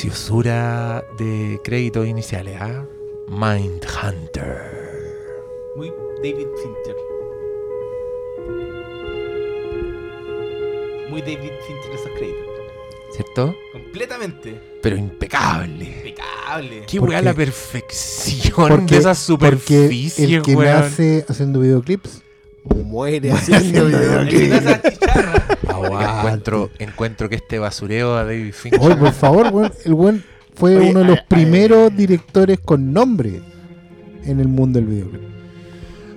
preciosura de créditos iniciales, ¿ah? Mindhunter. Muy David Fincher. Muy David Fincher esos créditos. ¿Cierto? Completamente. Pero impecable. Impecable. Qué Porque- weá la perfección Porque, de esa porque superficie, el que weón. nace haciendo videoclips muere haciendo El que videoclips. nace a chicharra. Encuentro, encuentro que este basureo a David Fincher. Oye, por favor, weón, el buen fue Oye, uno de los ay, ay, primeros directores con nombre en el mundo del videoclip.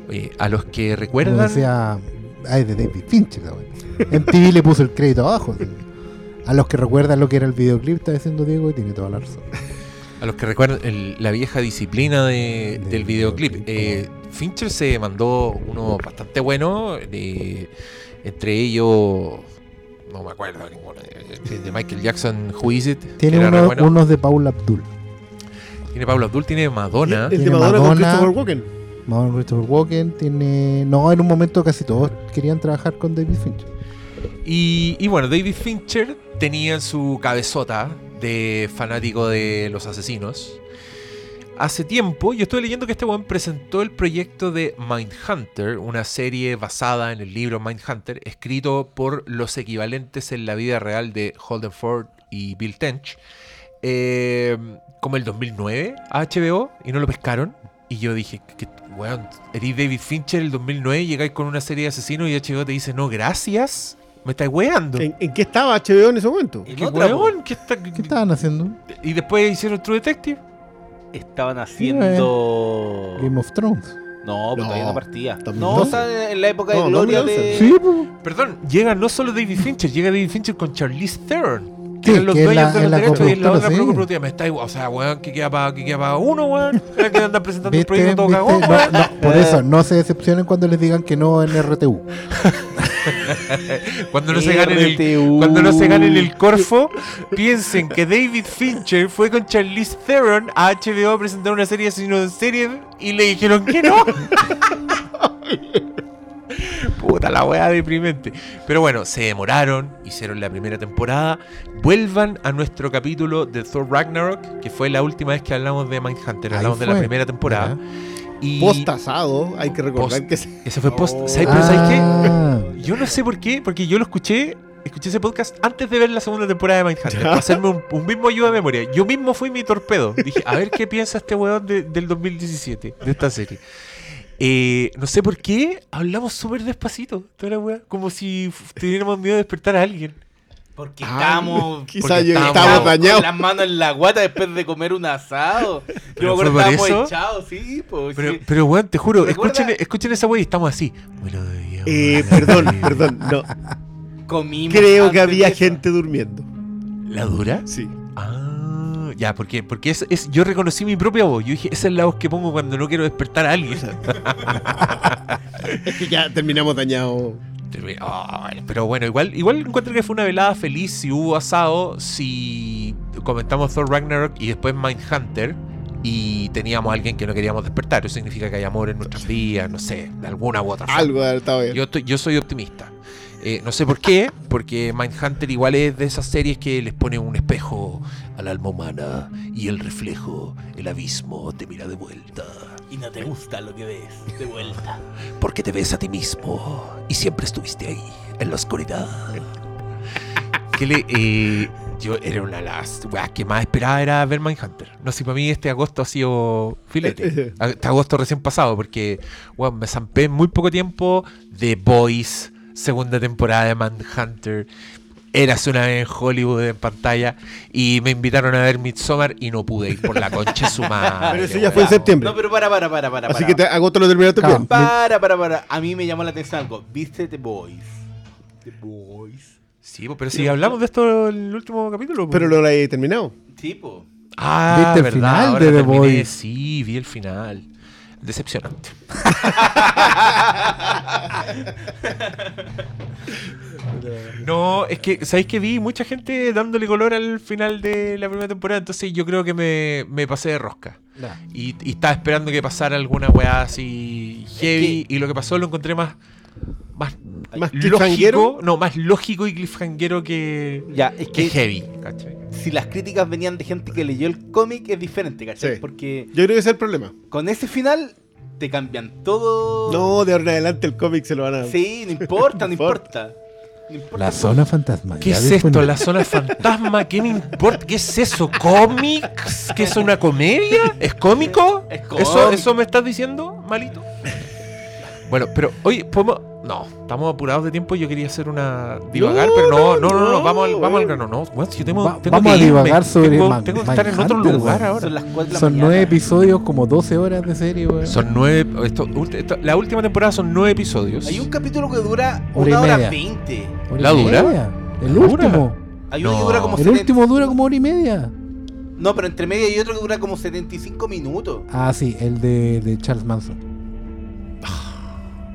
Oye, a los que O recuerdan. sea, ay, de David Fincher, weón. MTV le puso el crédito abajo. así. A los que recuerdan lo que era el videoclip, está diciendo Diego y tiene toda la razón. A los que recuerdan el- la vieja disciplina de- Del del videoclip. videoclip. eh, Fincher se mandó uno bastante bueno. de- entre ellos. No me acuerdo ninguno. De, de Michael Jackson, Who Is It. Tiene uno- bueno. unos de Paula Abdul. Tiene Pablo Abdul, tiene Madonna. El de Tiene Madonna, con Madonna. Christopher Walken. Madonna Christopher Walken tiene. No, en un momento casi todos querían trabajar con David Fincher. Y, y bueno, David Fincher tenía en su cabezota de fanático de los asesinos. Hace tiempo, yo estoy leyendo que este weón presentó el proyecto de Mindhunter, una serie basada en el libro Mindhunter, escrito por los equivalentes en la vida real de Holden Ford y Bill Tench, eh, como el 2009 a HBO, y no lo pescaron. Y yo dije, que, weón, eres David Fincher el 2009, llegáis con una serie de asesinos y HBO te dice, no, gracias. Me estáis weando. ¿En, en qué estaba HBO en ese momento? En ¿Qué weón? ¿Qué está- ¿Qué estaban haciendo? Y después hicieron True Detective. Estaban haciendo. Game of Thrones. No, pues No, todavía no partía. 2012. No, está en la época de No, gloria 2011. de. Sí, pues. Perdón, llega no solo David Fincher, llega David Fincher con Charlize Theron. Que Sí, eran los dueños la- de los la derechos y la otra sí. coproductora. Me está O sea, weón, que queda para que queda pa uno, weón. Que andan presentando un proyecto todo ¿Viste? cagón, No, weón. no, por eso, no se decepcionen cuando les digan que no en RTU. Cuando no se ganen el. Cuando no se ganen el Corfo, piensen que David Fincher fue con Charlize Theron a HBO a presentar una serie sino de serie y le dijeron que no. Puta la weá deprimente. Pero bueno, se demoraron, hicieron la primera temporada. Vuelvan a nuestro capítulo de Thor Ragnarok, que fue la última vez que hablamos de Mindhunter. Hablamos de la fue. primera temporada. Y Post asado, hay que recordar Post- que se- ese fue post. Oh. ¿Sabes, pero ¿sabes qué? Ah, Yo no sé por qué, porque yo lo escuché, escuché ese podcast antes de ver la segunda temporada de Mindhunter, para hacerme un, un mismo ayuda de memoria. Yo mismo fui mi torpedo. Dije, a ver qué piensa este weón de- del 2017, de esta serie. Eh, no sé por qué hablamos súper despacito, toda la weá, como si tuviéramos miedo de despertar a alguien. Porque Ah, estábamos. quizá porque yo- estábamos- estábamos Con dañados. las manos en la guata después de comer un asado. Yo ¿Pero me acuerdo que estábamos eso? echados, sí, pues. Pero, sí. pero weón, te juro, escuchen, escuchen esa weá y estamos así. Bueno, deberíamos Eh, perdón, perdón, no. Comimos Creo que había gente durmiendo. ¿La dura? Sí. Ah, ya, ¿por qué? Porque es, es- yo reconocí mi propia voz. Yo dije, esa es la voz que pongo cuando no quiero despertar a alguien. Es que ya terminamos dañados. Pero bueno, igual, igual encuentro que fue una velada feliz si hubo asado, si comentamos Thor Ragnarok y después Mindhunter y teníamos a alguien que no queríamos despertar. Eso significa que hay amor en nuestras vidas, no sé, de alguna u otra forma. Algo de. Yo, estoy- yo soy optimista. Eh, no sé por qué, porque Mindhunter igual es de esas series que les pone un espejo al alma humana y el reflejo, el abismo, te mira de vuelta. Y no te gusta lo que ves de vuelta. Porque te ves a ti mismo y siempre estuviste ahí, en la oscuridad. que le, eh, yo era una de las weas que más esperaba era ver Mindhunter. No sé, para mí este agosto ha sido filete. Este agosto recién pasado, porque weón, me zampé en muy poco tiempo The Boys, segunda temporada de Mindhunter. Eras una vez en Hollywood en pantalla y me invitaron a ver Midsommar y no pude ir por la concha de su madre. Pero eso ya fue en septiembre. No, pero para, para, para, para. Así para. que te, agosto lo terminaste Claro. bien. Para, para, para. A mí me llamó la atención algo. ¿Viste The Boys? The Boys. Sí, po, pero si hablamos de esto en el último capítulo. po. Pero lo he terminado. Tipo. Ah, ¿Viste el verdad, final ahora de The terminé. Boys? Sí, vi el final. Decepcionante. no, es que, ¿sabéis que vi mucha gente dándole color al final de la primera temporada? Entonces yo creo que me, me pasé de rosca. Y, y estaba esperando que pasara alguna weá así heavy. Y lo que pasó lo encontré más. Más, Más lógico. No, más lógico y cliffhangero que, Ya, es que que heavy. ¿cachai? si las críticas venían de gente que leyó el cómic es diferente, ¿cachai? Sí. Porque Yo creo que ese es el problema. con ese final te cambian todo. No, de ahora en adelante el cómic se lo van a. Sí, no importa, no importa. No importa. La zona fantasma. ¿Qué es esto? ¿La zona fantasma? ¿Qué me importa? ¿Qué es eso? ¿Cómics? ¿Qué es una comedia? ¿Es cómico? Es ¿Eso, cómico. ¿Eso me estás diciendo, malito? Bueno, pero, oye, ¿podemos...? No, estamos apurados de tiempo. Yo quería hacer una divagar, No, pero no, no, no, no, no, vamos, al, vamos al grano. No, bueno, yo tengo, Va- tengo vamos que a irme. divagar sobre tengo, Man- tengo que estar en otro lugar ahora. Son las 4 de la Son mañana. nueve episodios, como 12 horas de serie, weón. Son nueve... esto- la última temporada son nueve episodios. Hay un capítulo que dura Hora y una hora media. veinte. Y ¿La dura? media. El último. Hay uno No. que dura como El 70 último dura como hora y media. No, pero entre medio hay otro que dura como 75 minutos. Ah, sí, el de, de Charles Manson.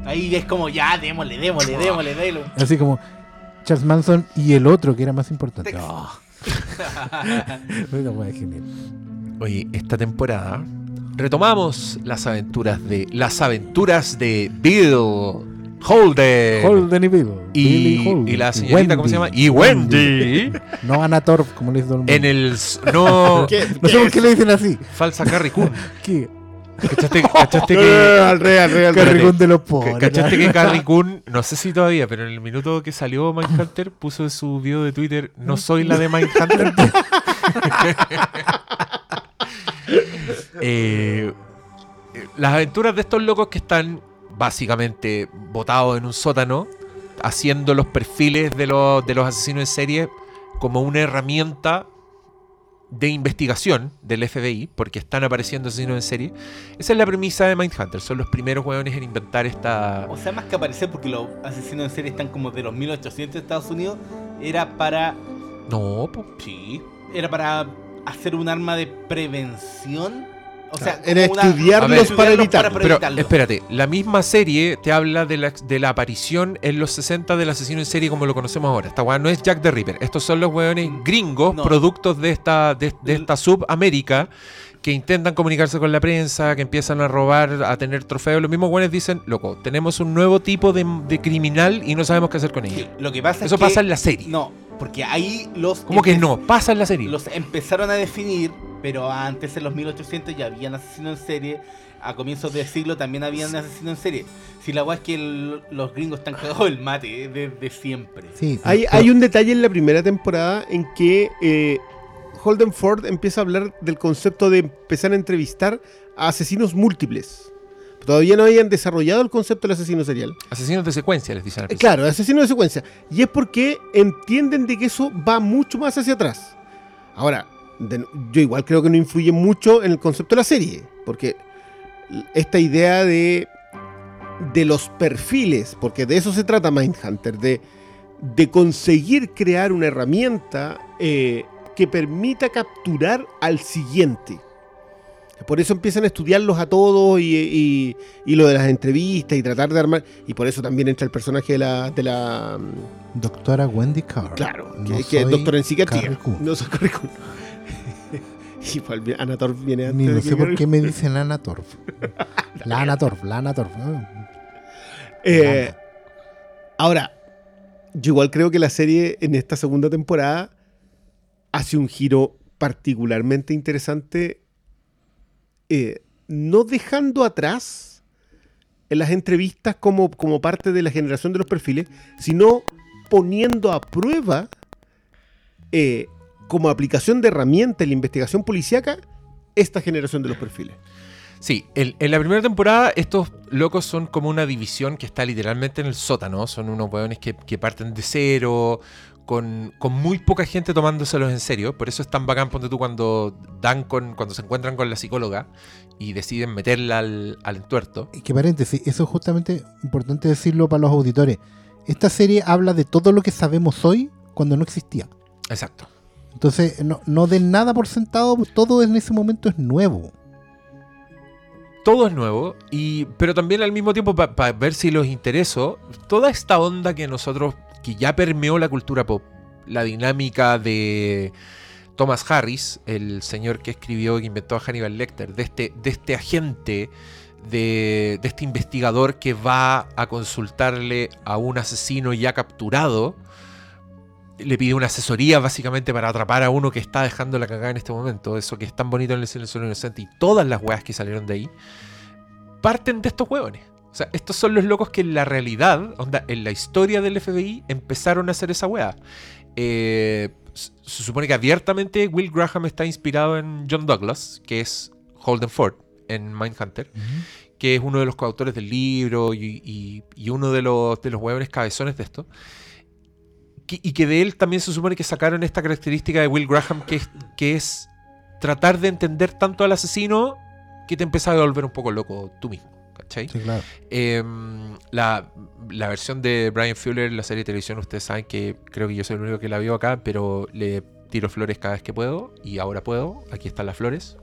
Ahí es como, ya, démosle, démosle, démosle, démosle. Así como Charles Manson y el otro que era más importante. Genial. Oye, esta temporada retomamos las aventuras de las aventuras de Bill Holden Holden y Bill. Y, Holden. y la señorita, ¿cómo se llama? Wendy. Y Wendy No Ana Torf, como le dice todo el mundo. en el no ¿Qué? No sé por qué le dicen así. falsa Carrie Coon. ¿Qué? ¿Cachaste, que al rey, al rey, al de los pobres. ¿Cachaste que Carrie Coon, no sé si todavía, pero en el minuto que salió Mindhunter, puso en su video de Twitter, no soy la de Mindhunter? Eh, las aventuras de estos locos que están básicamente botados en un sótano, haciendo los perfiles de los, de los asesinos en serie como una herramienta de investigación del FBI, porque están apareciendo asesinos en serie. Esa es la premisa de Mindhunter. Son los primeros hueones en inventar esta. O sea, más que aparecer porque los asesinos en serie están como de los 1800 de Estados Unidos, era para. No, po. Sí. Era para hacer un arma de prevención. O sea, Era como una- estudiarlos ver, para evitarlo. Pero evitarlo. espérate, la misma serie te habla de la, de la aparición en los 60 del asesino en serie como lo conocemos ahora. Esta weá no es Jack the Ripper. Estos son los weones gringos, No. productos de esta, de, de esta subamérica, que intentan comunicarse con la prensa, que empiezan a robar, a tener trofeos. Los mismos weones dicen, loco, tenemos un nuevo tipo de, de criminal y no sabemos qué hacer con Sí, ellos. Lo que pasa Eso es que. pasa en la serie. No, porque ahí los. ¿Cómo que no? Pasa en la serie. Los empezaron a definir, pero antes en los 1800 ya habían asesinos en serie. A comienzos del siglo también habían asesinos en serie. Si la weá es que el- los gringos están cagados del mate, eh, desde siempre. Sí, Hay, pero- hay un detalle en la primera temporada en que eh, Holden Ford empieza a hablar del concepto de empezar a entrevistar a asesinos múltiples. Todavía no habían desarrollado el concepto del asesino serial. Asesinos de secuencia, les dicen al Eh. Claro, asesino de secuencia. Y es porque entienden de que eso va mucho más hacia atrás. Ahora, de- yo igual creo que no influye mucho en el concepto de la serie. Porque esta idea de, de los perfiles, porque de eso se trata Mindhunter, de, de conseguir crear una herramienta eh, que permita capturar al siguiente. Por eso empiezan a estudiarlos a todos y, y- y lo de las entrevistas y tratar de armar. Y por eso también entra el personaje de la. De la mm, Doctora Wendy Carr. claro, No que, que es doctora en psiquiatría. No soy Carrie Coon. Igual vi- Anator viene antes. Ni no sé por qué me dicen Ana Torf. La Ana Torf, la Ana Torf. Ah. Eh, ahora, yo igual creo que la serie en esta segunda temporada hace un giro particularmente interesante, eh, no dejando atrás en las entrevistas como, como parte de la generación de los perfiles, sino poniendo a prueba eh, como aplicación de herramienta en la investigación policíaca esta generación de los perfiles. Sí, el- en la primera temporada estos locos son como una división que está literalmente en el sótano. Son unos hueones que, que parten de cero, con, con muy poca gente tomándoselos en serio. Por eso es tan bacán, ponte tú, cuando dan con, cuando se encuentran con la psicóloga y deciden meterla al, al entuerto. Y que paréntesis, eso es justamente importante decirlo para los auditores. Esta serie habla de todo lo que sabemos hoy cuando no existía. Exacto. Entonces, no, no den nada por sentado, todo en ese momento es nuevo. Todo es nuevo, y, pero también al mismo tiempo para ver si los interesó, toda esta onda que nosotros, que ya permeó la cultura pop, la dinámica de Thomas Harris, el señor que escribió que inventó a Hannibal Lecter, de este, de este agente, de, de este investigador que va a consultarle a un asesino ya capturado, le pide una asesoría básicamente para atrapar a uno que está dejando la cagada en este momento. Eso que es tan bonito en el silencio del inocente y todas las weas que salieron de ahí parten de estos hueones. O sea, estos son los locos que en la realidad, onda, en la historia del FBI, empezaron a hacer esa wea. Eh, se supone que abiertamente Will Graham está inspirado en John Douglas, que es Holden Ford en Mindhunter, que es uno de los coautores del libro y, y- y uno de los, de los hueones cabezones de esto. Que- y que de él también se supone que sacaron esta característica de Will Graham, que es, que es tratar de entender tanto al asesino que te empieza a volver un poco loco tú mismo. ¿Cachai? Sí, claro. Em, la, la versión de Brian Fuller, la serie de televisión, ustedes saben que creo que yo soy el único que la vio acá, pero le tiro flores cada vez que puedo y ahora puedo. Aquí están las flores.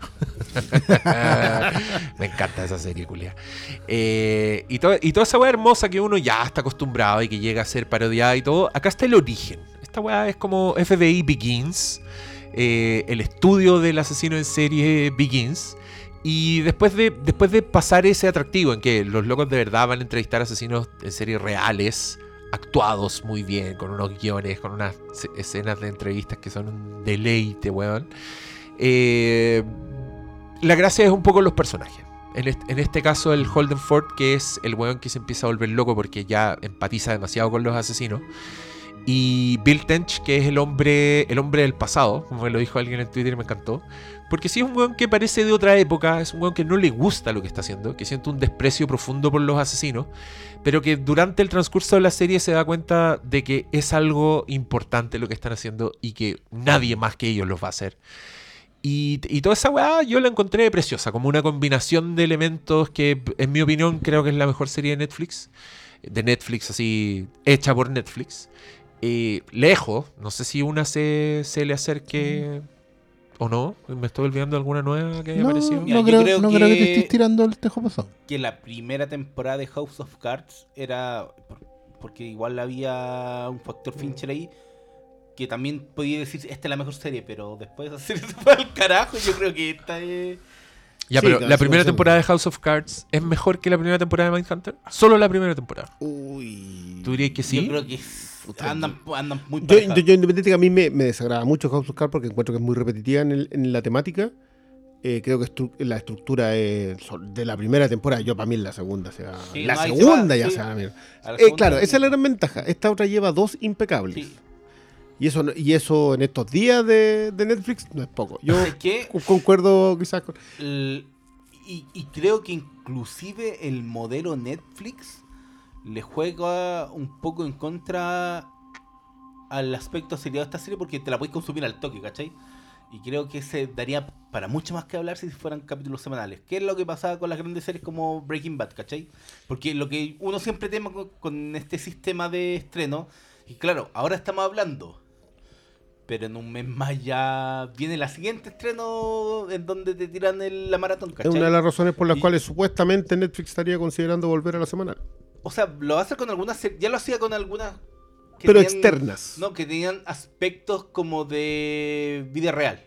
Me encanta esa serie, culia. Eh, y, to- y toda esa weá hermosa que uno ya está acostumbrado y que llega a ser parodiada y todo. Acá está el origen. Esta weá es como FBI Begins. eh, el estudio del asesino en serie Begins. Y después de, pasar ese atractivo en que los locos de verdad van a entrevistar asesinos en serie reales, actuados muy bien, con unos guiones, con unas escenas de entrevistas que son un deleite, weón. Eh, la gracia es un poco los personajes. En este, caso, el Holden Ford, que es el weón que se empieza a volver loco porque ya empatiza demasiado con los asesinos. Y Bill Tench, que es el hombre, el hombre del pasado, como me lo dijo alguien en Twitter y me encantó. Porque sí es un weón que parece de otra época, es un weón que no le gusta lo que está haciendo, que siente un desprecio profundo por los asesinos, pero que durante el transcurso de la serie se da cuenta de que es algo importante lo que están haciendo y que nadie más que ellos los va a hacer. Y, y toda esa weá yo la encontré preciosa, como una combinación de elementos que, en mi opinión, creo que es la mejor serie de Netflix. De Netflix, así, hecha por Netflix. Eh, lejos, no sé si una se, se le acerque o no. Me estoy olvidando de alguna nueva que haya No, aparecido. Mira, no, creo, creo no creo que te que- estés tirando el tejo pasado. que la primera temporada de House of Cards era. por- Porque igual había un factor Fincher ahí. Que también podía decir, esta es la mejor serie, pero después de hacer eso fue al carajo. Yo creo que esta es. Ya, Sí, pero claro, la primera temporada de House of Cards es mejor que la primera temporada de Mindhunter. Solo la primera temporada. Uy. ¿Tú dirías que sí? Yo creo que andan, andan muy Yo, yo, yo independiente que a mí me, me desagrada mucho House of Cards porque encuentro que es muy repetitiva en, el- en la temática. Eh, creo que estru- la estructura de la primera temporada, yo para mí es la segunda. Sea, Sí, la no, ahí se segunda va, ya sí. se va a ver. A la Eh, segunda- claro, esa es la gran ventaja. Esta otra lleva dos impecables. Y eso y eso en estos días de, de Netflix no es poco. Yo concuerdo quizás con... Y, y creo que inclusive el modelo Netflix le juega un poco en contra al aspecto seriado de esta serie porque te la puedes consumir al toque, ¿cachai? Y creo que se daría para mucho más que hablar si fueran capítulos semanales. ¿Qué es lo que pasaba con las grandes series como Breaking Bad, ¿cachai? Porque lo que uno siempre tema con, con este sistema de estreno, y claro, ahora estamos hablando, pero en un mes más ya viene la siguiente estreno en donde te tiran el- la maratón, Es ¿cachai? una de las razones por las Y- cuales supuestamente Netflix estaría considerando volver a la semanal. O sea, lo hace con algunas, ya lo hacía con algunas... que Pero tenían- externas. No, que tenían aspectos como de vida real.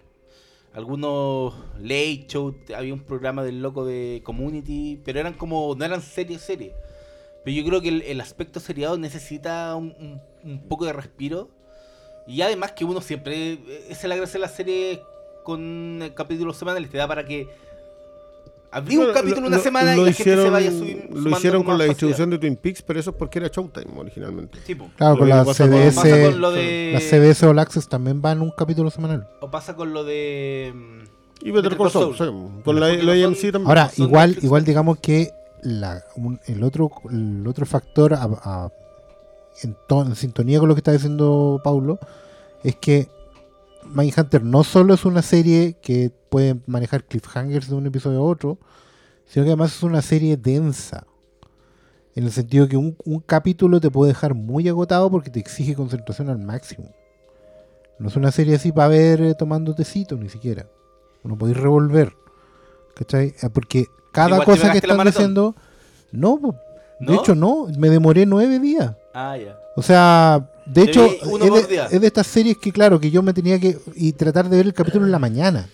Algunos late show, había un programa del loco de Community, pero eran como, no eran series, series. Pero yo creo que el, el aspecto seriado necesita un, un- un poco de respiro. Y además que uno siempre, eh, esa es la gracia de la serie con capítulos semanales, te da para que abrir un capítulo lo- una semana lo y la gente se hicieron- vaya subi- Lo hicieron con con la distribución de Twin Peaks, pero eso es porque era Showtime originalmente. Tipo, Claro, Lo con la con- CBS, pasa con lo de... la CBS All Access también van un capítulo semanal. O pasa con lo de. mm, Y Better Call Saul, sí, con la, la AMC son- también. Ahora, igual, igual digamos que la, un- el otro el otro factor a- a- en, en sintonía con lo que está diciendo Paulo es que Mindhunter no solo es una serie que puede manejar cliffhangers de un episodio a otro, sino que además es una serie densa. En el sentido que un, un capítulo te puede dejar muy agotado porque te exige concentración al máximo. No es una serie así para ver eh, tomando tecito ni siquiera. No podéis revolver. ¿Cachai? Eh, Porque cada Igual cosa que están diciendo. No, de ¿No? hecho no. Me demoré nueve días. Ah, ya. O sea, de Te hecho, es de, día. es de estas series que, claro, que yo me tenía que. Y tratar de ver el capítulo en la mañana.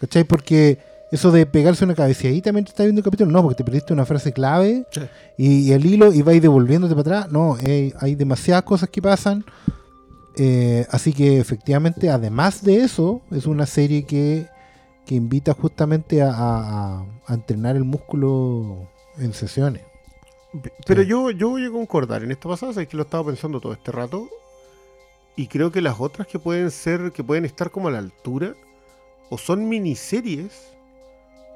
¿Cachai? Porque eso de pegarse una cabeceadita mientras estás viendo el capítulo, no, porque te perdiste una frase clave Sí. y, y el hilo y vais devolviéndote para atrás. No, eh, hay demasiadas cosas que pasan Eh, así que efectivamente, además de eso, es una serie que, que invita justamente a, a- a entrenar el músculo en sesiones. Pero Sí. yo, yo voy a concordar en esta pasada, es que lo estaba pensando todo este rato. Y creo que las otras que pueden ser, que pueden estar como a la altura, o son miniseries,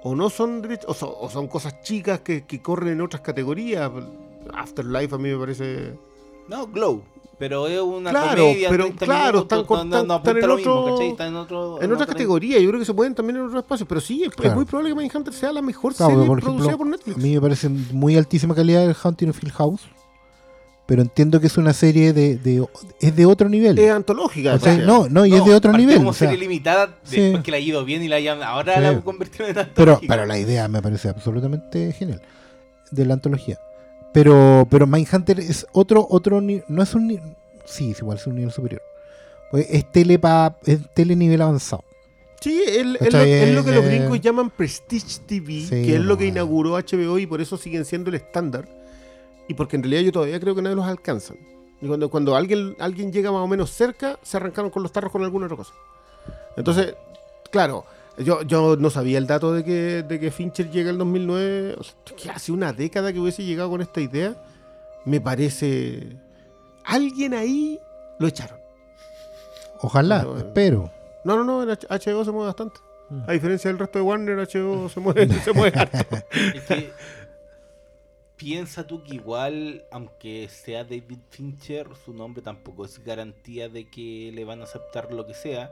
o no son derech- o son, o son cosas chicas que, que corren en otras categorías. Afterlife a mí me parece. No, Glow. Pero es una Claro, comedia. pero 30 claro, minutos, están no- no, no, están apunta en lo mismo, otro-. Está en otro. En otra otra- categoría, yo creo que se pueden también en otros espacios, pero sí, es, muy probable que Mindhunter sea la mejor Claro, serie por producida ejemplo, por A Netflix. mí me parece muy altísima calidad el Haunting of Hill House, pero entiendo que es una serie de, de- es de otro nivel. Es antológica. O sea, no, no, y es de otro nivel. como o sea, serie limitada sí. después que la ha ido bien y la hayan. Ahora Sí. la convirtieron en pero, antológica. pero la idea me parece absolutamente genial de la antología. Pero, pero Mindhunter es otro, otro no es un sí, es igual es un nivel superior. Pues es tele pa- es tele nivel avanzado. Sí, es, es lo, ¿Cachai? es lo que los Eh, gringos llaman Prestige TV, sí, que es lo que inauguró HBO y por eso siguen siendo el estándar. Y porque en realidad yo todavía creo que nadie los alcanzan. Y cuando, cuando alguien, alguien llega más o menos cerca, se arrancaron con los tarros con alguna otra cosa. Entonces, claro, yo, yo no sabía el dato de que, de que Fincher llega el 2009, o sea, que hace una década que hubiese llegado con esta idea, me parece... Alguien ahí lo echaron. Ojalá, Pero, eh, espero. No, no, no, HBO se mueve bastante. Mm. A diferencia del resto de Warner, HBO se mueve, se mueve harto. Es que piensa tú que igual, aunque sea David Fincher, su nombre tampoco es garantía de que le van a aceptar lo que sea.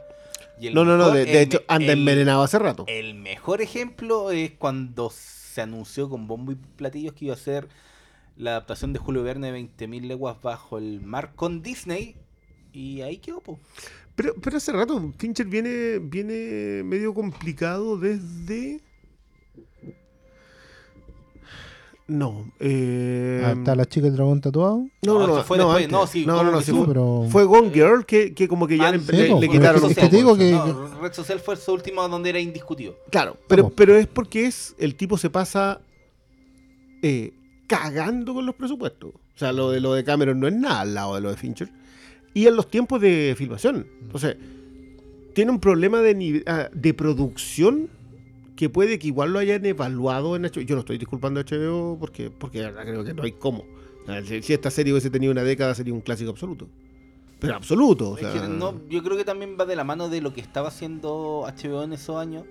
Y No, no, no, de, hecho anda el- envenenado hace rato. El mejor ejemplo es cuando se anunció con bombo y platillos que iba a ser la adaptación de Julio Verne de 20.000 leguas bajo el mar con Disney. Y ahí quedó, po. Pero, pero hace rato, Fincher viene, viene medio complicado desde... No, eh... Ah, está la chica del dragón tatuado. No, No, no, no, fue no, después, no, sí, no, no, no, sí, fue, pero fue Gone Girl que, que como que ya Ah, le, sí, le- po, le pero quitaron es un que digo que- No, Red Social fue su último donde era indiscutido. Claro, pero, ¿Cómo? pero es porque es el tipo se pasa eh, cagando con los presupuestos. O sea, lo de lo de Cameron no es nada al lado de lo de Fincher. Y en los tiempos de filmación. Entonces, tiene un problema de, ah, de producción que puede que igual lo hayan evaluado en HBO. Yo no estoy disculpando a HBO porque, porque de verdad creo que no hay cómo. Si esta serie hubiese tenido una década sería un clásico absoluto. Pero absoluto. o Es sea, que no, yo creo que también va de la mano de lo que estaba haciendo HBO en esos años.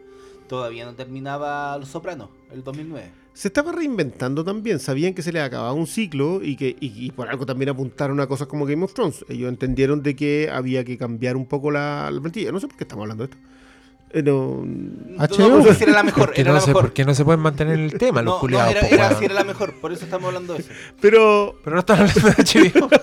Todavía no terminaba Los Sopranos, el 2009. se estaba reinventando también. Sabían que se les acababa un ciclo y que y, y por algo también apuntaron a cosas como Game of Thrones. Ellos entendieron de que había que cambiar un poco la, la plantilla. No sé por qué estamos hablando de esto. Eh, no- HBO. No, pues, era la mejor, Porque era no, la sé mejor. por qué no se pueden mantener el tema, los no, no, culiados. era, po, era, era la mejor, por eso estamos hablando de eso. pero. Pero no están hablando de HBO.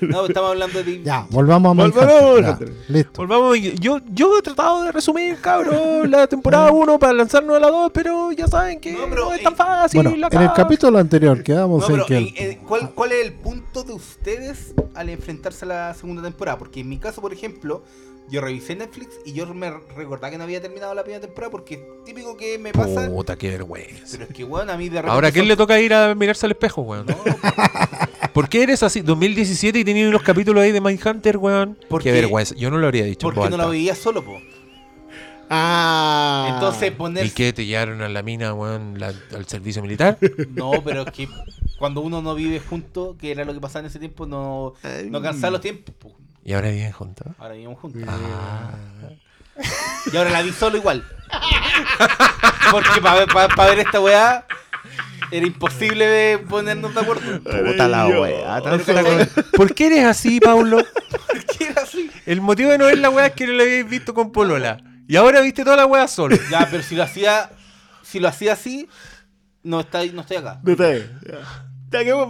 No, estamos hablando de. Ya, volvamos a Volvamos listo. Volvamos, yo, yo he tratado de resumir, cabrón, la temporada 1 para lanzarnos a la 2, pero ya saben que No, es tan eh, fácil. Bueno, acá. en el capítulo anterior quedamos No, en pero que en- en- ¿cuál, ¿cuál es el punto de ustedes al enfrentarse a la segunda temporada? Porque en mi caso, por ejemplo, yo revisé Netflix y yo me recordaba que no había terminado la primera temporada porque es típico que me pasa. Puta, qué vergüenza. Pero es que, weón, a mí de repente. Ahora, ¿a quién son- le toca ir a mirarse al espejo, weón? No, ¿Por qué eres así? 2017 y tenías unos capítulos ahí de Mindhunter, weón. Porque- Qué vergüenza. Yo no lo habría dicho. porque no lo veía solo, po. Ah. Entonces poner. ¿Y qué? ¿Te llevaron a la mina, weón, la- al servicio militar? No, pero es que cuando uno no vive junto, que era lo que pasaba en ese tiempo, no, no alcanzaba los tiempos. ¿Y ahora viven juntos? Ahora vivimos juntos. Ah. Y ahora la vi solo igual. Porque para ver esta weá era imposible de ponernos de acuerdo. Puta la weá. ¿Por qué eres así, Paulo? Porque era así. El motivo de no ver la weá es que no la habéis visto con Polola. Y ahora viste toda la weá solo. Ya, pero si lo hacía, si lo hacía así, no, está, no estoy acá. No está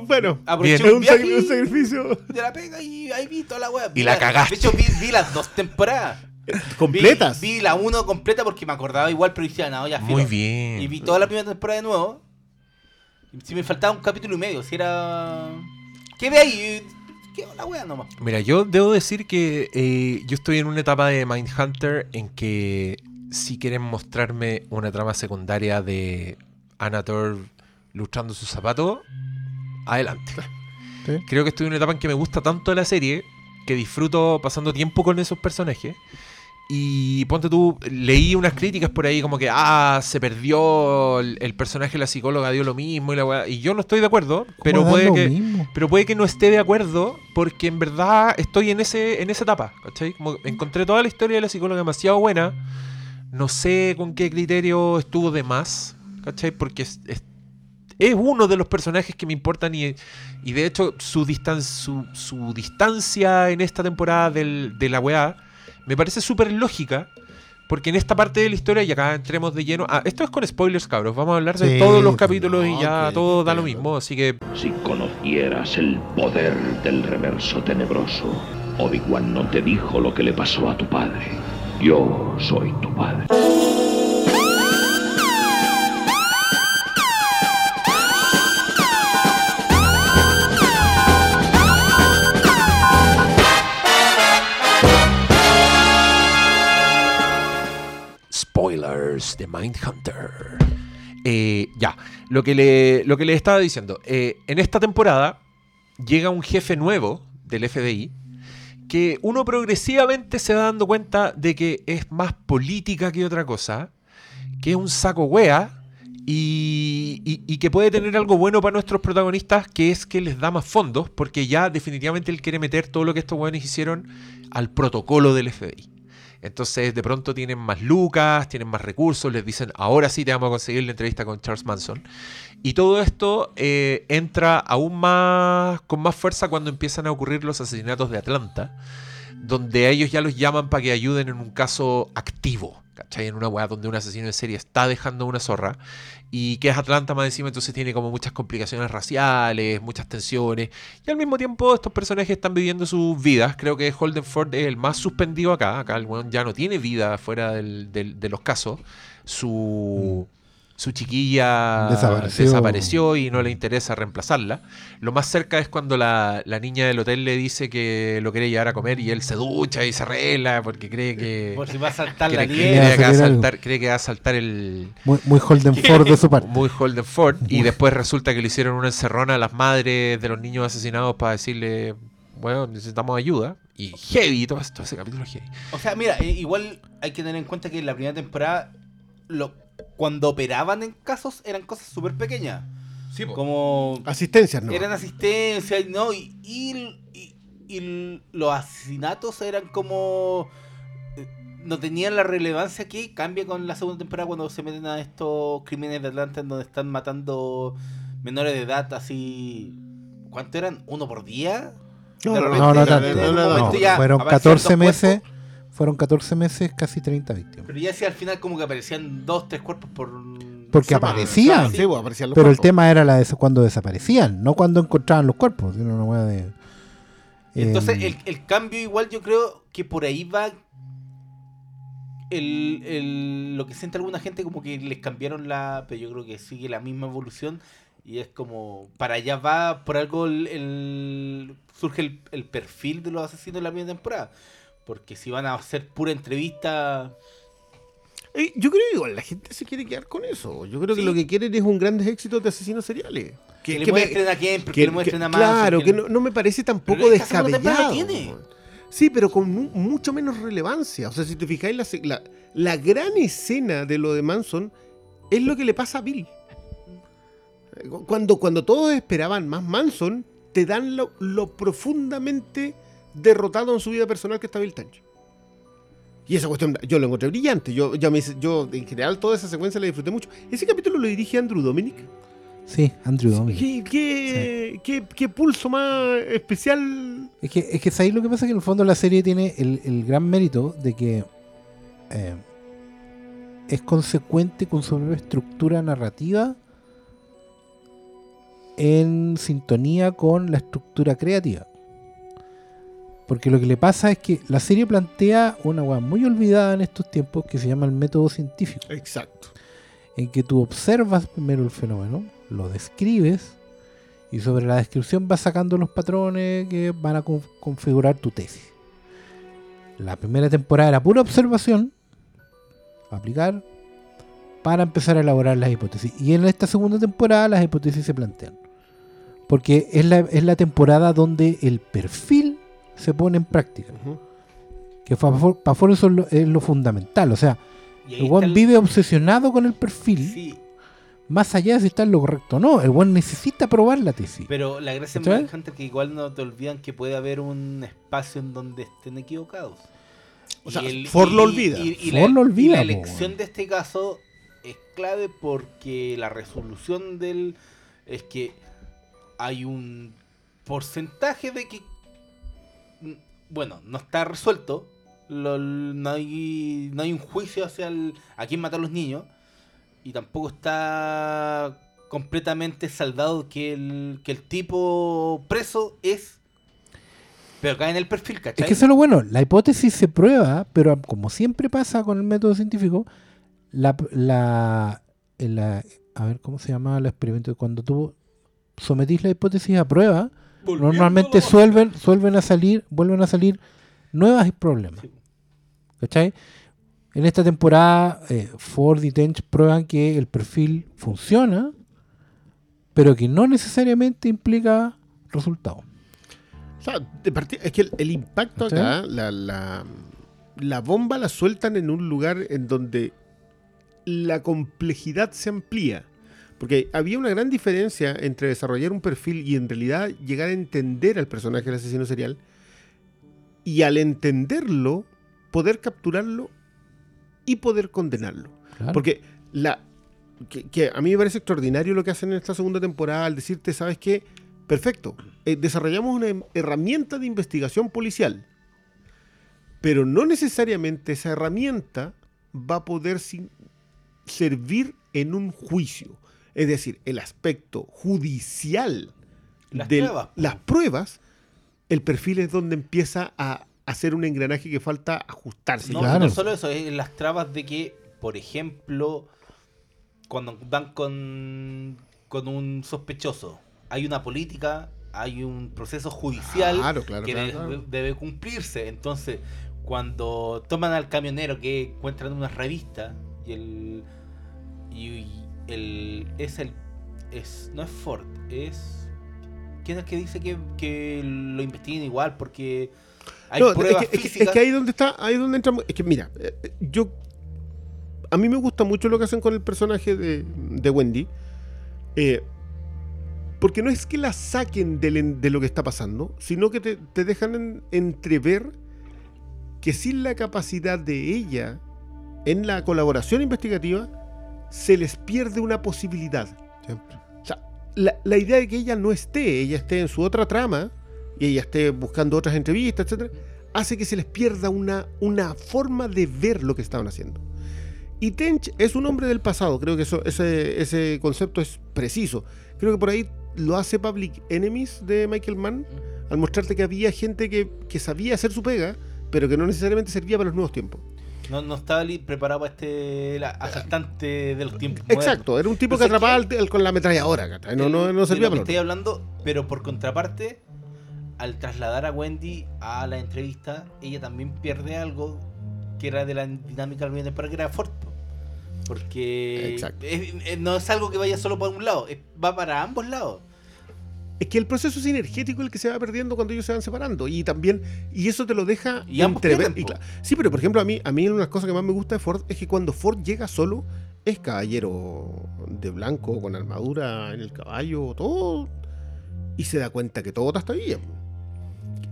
bueno. Aproveché Bien. Es un sacrificio de la pega y ahí vi toda la weá. Y la cagaste. De hecho, vi, vi las dos temporadas. completas. Vi, vi la uno completa porque me acordaba igual, pero decía, no, ya filo. Muy bien. Y vi toda la primera temporada de nuevo. Y si me faltaba un capítulo y medio, si era. ¿Qué ve ahí? ¿Qué la wea nomás? Mira, yo debo decir que eh, yo estoy en una etapa de Mindhunter en que si quieren mostrarme una trama secundaria de Anator lustrando sus zapatos, adelante. Sí. Creo que estoy en una etapa en que me gusta tanto la serie que disfruto pasando tiempo con esos personajes. Y ponte tú, leí unas críticas por ahí como que, ah, se perdió el, el personaje de la psicóloga, dio lo mismo y la weá. Y yo no estoy de acuerdo, pero ¿Cómo puede que... mismo? Pero puede que no esté de acuerdo porque en verdad estoy en ese en esa etapa, ¿cachai? Como encontré toda la historia de la psicóloga demasiado buena. No sé con qué criterio estuvo de más, ¿cachai? Porque es, es, es uno de los personajes que me importan y, y de hecho su, distan su, su distancia en esta temporada del- de la weá me parece súper lógica. Porque en esta parte de la historia, y acá entremos de lleno. Ah, esto es con spoilers, cabros. Vamos a hablar de Sí, todos los no, capítulos y ya que- todo da lo mismo. Así que Si conocieras el poder del reverso tenebroso, Obi-Wan no te dijo lo que le pasó a tu padre. Yo soy tu padre. Spoilers de Mindhunter. Eh, ya, lo que, le, lo que le estaba diciendo. eh, en esta temporada llega un jefe nuevo del FBI que uno progresivamente se va dando cuenta de que es más política que otra cosa, que es un saco wea y, y- que puede tener algo bueno para nuestros protagonistas, que es que les da más fondos, porque ya definitivamente él quiere meter todo lo que estos weones hicieron al protocolo del FBI. Entonces de pronto tienen más lucas, tienen más recursos, les dicen, ahora sí te vamos a conseguir la entrevista con Charles Manson. Y todo esto eh, entra aún más con más fuerza cuando empiezan a ocurrir los asesinatos de Atlanta, donde ellos ya los llaman para que ayuden en un caso activo, ¿cachai? En una weá donde un asesino de serie está dejando una zorra y que es Atlanta más encima, entonces tiene como muchas complicaciones raciales, muchas tensiones, y al mismo tiempo estos personajes están viviendo sus vidas. Creo que Holden Ford es el más suspendido acá, acá el weón ya no tiene vida fuera del- de los casos. Su, su chiquilla Desapareció. desapareció y no le interesa reemplazarla. Lo más cerca es cuando la, la niña del hotel le dice que lo quiere llevar a comer y él se ducha y se arregla porque cree que... Por si va a saltar la Cree, liebre. cree que va a salir algo. saltar, cree que va a saltar el, Muy, muy Holden Ford de su parte. muy Holden Ford y después resulta que le hicieron una encerrona a las madres de los niños asesinados para decirle, bueno, necesitamos ayuda. Y heavy, todo esto, ese capítulo heavy. O sea, mira, eh, igual hay que tener en cuenta que en la primera temporada, lo, cuando operaban en casos, eran cosas súper pequeñas. Como Asistencias, ¿no? eran asistencia, ¿no? Y, y, y- y los asesinatos eran como. eh, No tenían la relevancia que cambia con la segunda temporada cuando se meten a estos crímenes de Atlanta en donde están matando menores de edad así. ¿Cuánto eran? ¿Uno por día? No, no, repente, No, tanto. momento fueron aparecían 14 dos meses. Fueron 14 meses, casi 30 víctimas. Pero ya si al final como que aparecían dos, tres cuerpos por... Porque semana. aparecían. Sí, Sí, pues, aparecían los Pero el tema era la de eso cuando desaparecían, no cuando encontraban los cuerpos. Una de. Entonces, eh, el, el cambio igual yo creo que por ahí va el, el- lo que siente alguna gente como que les cambiaron la... Pero yo creo que sigue la misma evolución y es como... Para allá va, por algo el, el- surge el, el perfil de los asesinos de la primera temporada. Porque si van a hacer pura entrevista... Eh, Yo creo que igual la gente se quiere quedar con eso. Yo creo que lo que quieren es un grandes éxitos de asesinos seriales. Que, le que muestren a quién, que, le muestren a Manson, Claro, que no, no me parece tampoco temporada descabellado. tiene. Sí, pero con mu- mucho menos relevancia. O sea, si te fijáis, la, la, la gran escena de lo de Manson es lo que le pasa a Bill. Cu- Cuando, cuando todos esperaban más Manson, te dan lo, lo profundamente derrotado en su vida personal que está Bill Tanch. Y esa cuestión, yo lo encontré brillante. Yo, ya me, yo, en general, toda esa secuencia la disfruté mucho. Ese capítulo lo dirige Andrew Dominic. Sí, Andrew Dominic. ¿Qué, qué, qué- qué pulso más especial? Es que, es que ahí lo que pasa es que en el fondo la serie tiene el, el gran mérito de que eh, es consecuente con su propia estructura narrativa en sintonía con la estructura creativa. Porque lo que le pasa es que la serie plantea una weá muy olvidada en estos tiempos que se llama el método científico Exacto. en que tú observas primero el fenómeno, lo describes y sobre la descripción vas sacando los patrones que van a con- configurar tu tesis. La primera temporada era pura observación, aplicar, para empezar a elaborar las hipótesis. Y en esta segunda temporada las hipótesis se plantean. Porque es la, es la temporada donde el perfil se pone en práctica. Que para Ford eso es lo, es lo fundamental. O sea, el el- vive obsesionado con el perfil, Sí, más allá de si está en lo correcto o no. El one necesita probar la tesis. pero la gracia en ¿Cachai? Mindhunter es que igual no te olvidan que puede haber un espacio en donde estén equivocados. O Y sea, el- Ford y- lo olvida. Y, y Ford la, lo olvida, y la elección de este caso es clave porque la resolución del es que hay un porcentaje de que bueno, no está resuelto, no, hay, no hay un juicio hacia el, a quién matar a los niños y tampoco está completamente saldado que el, que el tipo preso es pero cae en el perfil, ¿cachai? Es que eso es lo bueno. La hipótesis se prueba, pero como siempre pasa con el método científico, la, la, la- a ver, ¿cómo se llama el experimento? Cuando tú sometís la hipótesis a prueba, normalmente suelven, suelven a salir, vuelven a salir nuevos problemas. Sí. ¿Cachai? En esta temporada, eh, Ford y Tench prueban que el perfil funciona, pero que no necesariamente implica resultado. O sea, es que el, el impacto ¿Sí? acá, la, la, la bomba la sueltan en un lugar en donde la complejidad se amplía. Porque había una gran diferencia entre desarrollar un perfil y en realidad llegar a entender al personaje del asesino serial. Y al entenderlo, poder capturarlo y poder condenarlo. Claro. Porque la que, que a mí me parece extraordinario lo que hacen en esta segunda temporada al decirte, ¿sabes qué? Perfecto. eh, desarrollamos una herramienta de investigación policial. Pero no necesariamente esa herramienta va a poder sin- servir en un juicio. Es decir, el aspecto judicial Las de pruebas, po. las pruebas, el perfil es donde empieza a hacer un engranaje que falta ajustarse. No, claro. no solo eso, es las trabas de que, por ejemplo, cuando van con, con un sospechoso, hay una política, hay un proceso judicial Claro, claro, que claro, de- claro. debe cumplirse. Entonces, cuando toman al camionero que encuentran una revista y el. Y el. Es el. Es, no es Ford, es. ¿Quién es el que dice que, que lo investiguen igual? Porque hay No, es que, es que- es físicas. que ahí donde está, ahí donde entramos. Es que mira, eh, yo. A mí me gusta mucho lo que hacen con el personaje de, de Wendy. eh, porque no es que la saquen en- de, lo que está pasando, sino que te, te dejan en- entrever que sin la capacidad de ella en la colaboración investigativa, se les pierde una posibilidad. Siempre. O sea, la, la idea de que ella no esté, ella esté en su otra trama y ella esté buscando otras entrevistas, etcétera, hace que se les pierda una, una forma de ver lo que estaban haciendo. Y Tench es un hombre del pasado, creo que eso, ese, ese concepto es preciso. Creo que por ahí lo hace Public Enemies de Michael Mann, al mostrarte que había gente que, que sabía hacer su pega, pero que no necesariamente servía para los nuevos tiempos. No, no estaba preparado para este la- asaltante de los tiempos Exacto, era un tipo Pero que ¿sabes atrapaba al- al- con la ametralladora, no, no, no servía para Estoy hablando, pero por contraparte, al trasladar a Wendy a la entrevista, ella también pierde algo que era de la dinámica del para que era Ford. po. Porque Exacto. es- es- no es algo que vaya solo para un lado, es- va para ambos lados. Es que el proceso sinergético es el que se va perdiendo cuando ellos se van separando. Y también, y eso te lo deja Y entrever- y Sí, pero por ejemplo, a mí, a mí una de las cosas que más me gusta de Ford es que cuando Ford llega solo, es caballero de blanco, con armadura en el caballo, todo. Y se da cuenta que todo está bien.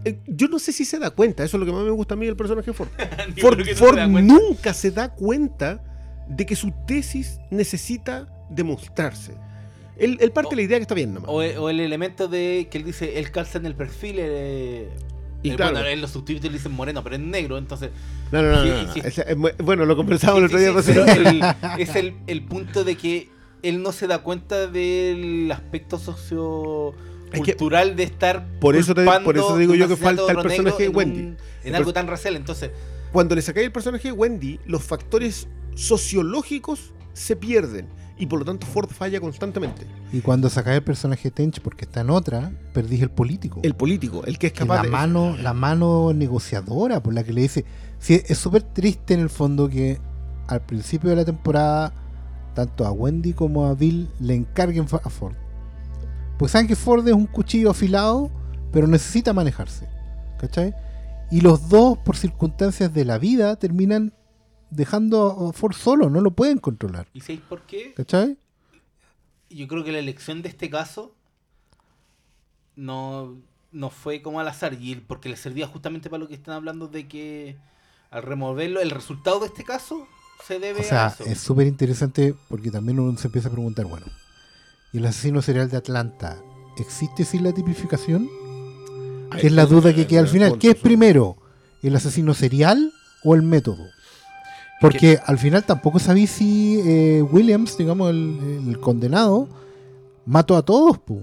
Eh, Yo no sé si se da cuenta, eso es lo que más me gusta a mí del personaje de Ford. Ford, no se nunca se da cuenta de que su tesis necesita demostrarse. Él, él parte O- de la idea que está bien nomás. O, o el elemento de que él dice, él calza en el perfil. eh, Y eh, claro. Bueno, en los subtítulos dicen moreno, pero es negro, entonces No, no, no. Sí, no, no. sí. Ese- es bueno, lo conversamos el otro día. el- es el, el punto de que él no se da cuenta del aspecto sociocultural de estar Por eso te- por eso digo un yo que falta el personaje de en Wendy. un- en algo tan racial, entonces Cuando le sacáis el personaje de Wendy, los factores sociológicos se pierden. Y por lo tanto Ford falla constantemente. Y cuando sacáis el personaje de Tench porque está en otra, perdís el político. El político, el que es Que capaz la de... mano, la mano negociadora por la que le dice. Sí, es súper triste en el fondo que al principio de la temporada, tanto a Wendy como a Bill le encarguen a Ford. Pues saben que Ford es un cuchillo afilado, pero necesita manejarse. ¿Cachai? Y los dos, por circunstancias de la vida, terminan dejando a Ford solo, no lo pueden controlar. ¿Y sabéis por qué? ¿Cachai? Yo creo que la elección de este caso no, no fue como al azar, y porque le servía justamente para lo que están hablando de que al removerlo, el resultado de este caso se debe O sea, a eso. es súper interesante porque también uno se empieza a preguntar, bueno, ¿y el asesino serial de Atlanta existe sin la tipificación? Que es la duda que queda al final. ¿Qué es primero? ¿El asesino serial o el método? Porque al final tampoco sabéis si eh, Williams, digamos, el, el condenado, mató a todos. Pues,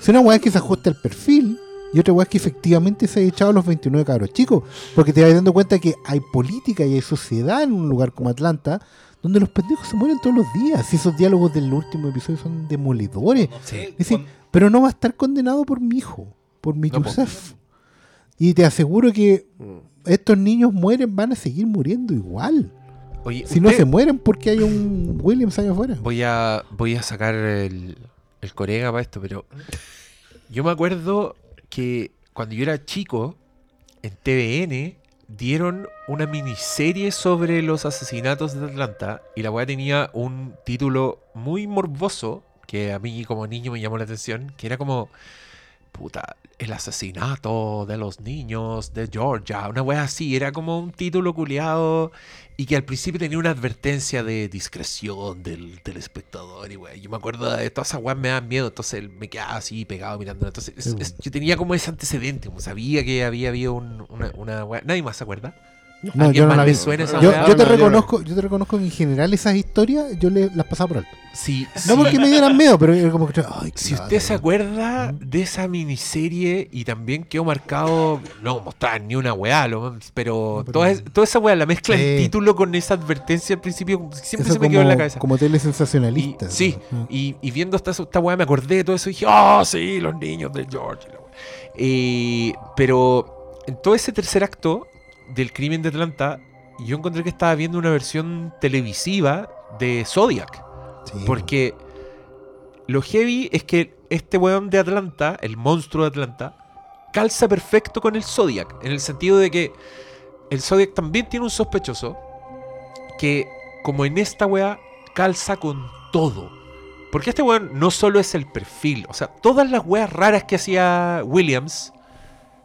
Si una weá es que se ajuste al perfil y otra weá es que efectivamente se ha echado a los 29 cabros chicos. Porque te vas dando cuenta que hay política y hay sociedad en un lugar como Atlanta donde los pendejos se mueren todos los días. Y esos diálogos del último episodio son demoledores. no sé, Es decir, cuan- pero no va a estar condenado por mi hijo, por mi No. Yusef. Y te aseguro que estos niños mueren, van a seguir muriendo igual. Oye, Si no se mueren porque hay un Williams allá afuera. Voy a, voy a sacar el, el corega para esto, pero yo me acuerdo que cuando yo era chico, en TVN dieron una miniserie sobre los asesinatos de Atlanta y la weá tenía un título muy morboso que a mí como niño me llamó la atención, que era como, puta, el asesinato de los niños de Georgia, una weá así, era como un título culiado y que al principio tenía una advertencia de discreción del, del espectador y weá, yo me acuerdo de todas esas weas me dan miedo, entonces me quedaba así pegado mirando, entonces es- yo tenía como ese antecedente, como sabía que había habido un- una, una weá, nadie más se acuerda. No, ¿Alguien yo no la vi. suena esa Yo, yo te No, reconozco, yo te reconozco que en general esas historias yo le, las pasaba por alto. Sí, No sí. porque me dieran miedo, pero era como que ay, Si usted se acuerda de esa miniserie y también quedó marcado, no mostrar ni una weá, lo- pero, pero- toda, toda esa weá, la mezcla del Sí. título con esa advertencia al principio, siempre Eso se me quedó en la cabeza. Como tele sensacionalista. Y- sí. Y, y viendo esta, esta weá me acordé de todo eso y dije, oh, sí, los niños del George. y la weá". Eh, pero en todo ese tercer acto del crimen de Atlanta, yo encontré que estaba viendo una versión televisiva de Zodiac. Sí, Porque lo heavy es que este weón de Atlanta, el monstruo de Atlanta, calza perfecto con el Zodiac. En el sentido de que el Zodiac también tiene un sospechoso que, como en esta weá, calza con todo. Porque este weón no solo es el perfil, o sea, todas las weas raras que hacía Williams,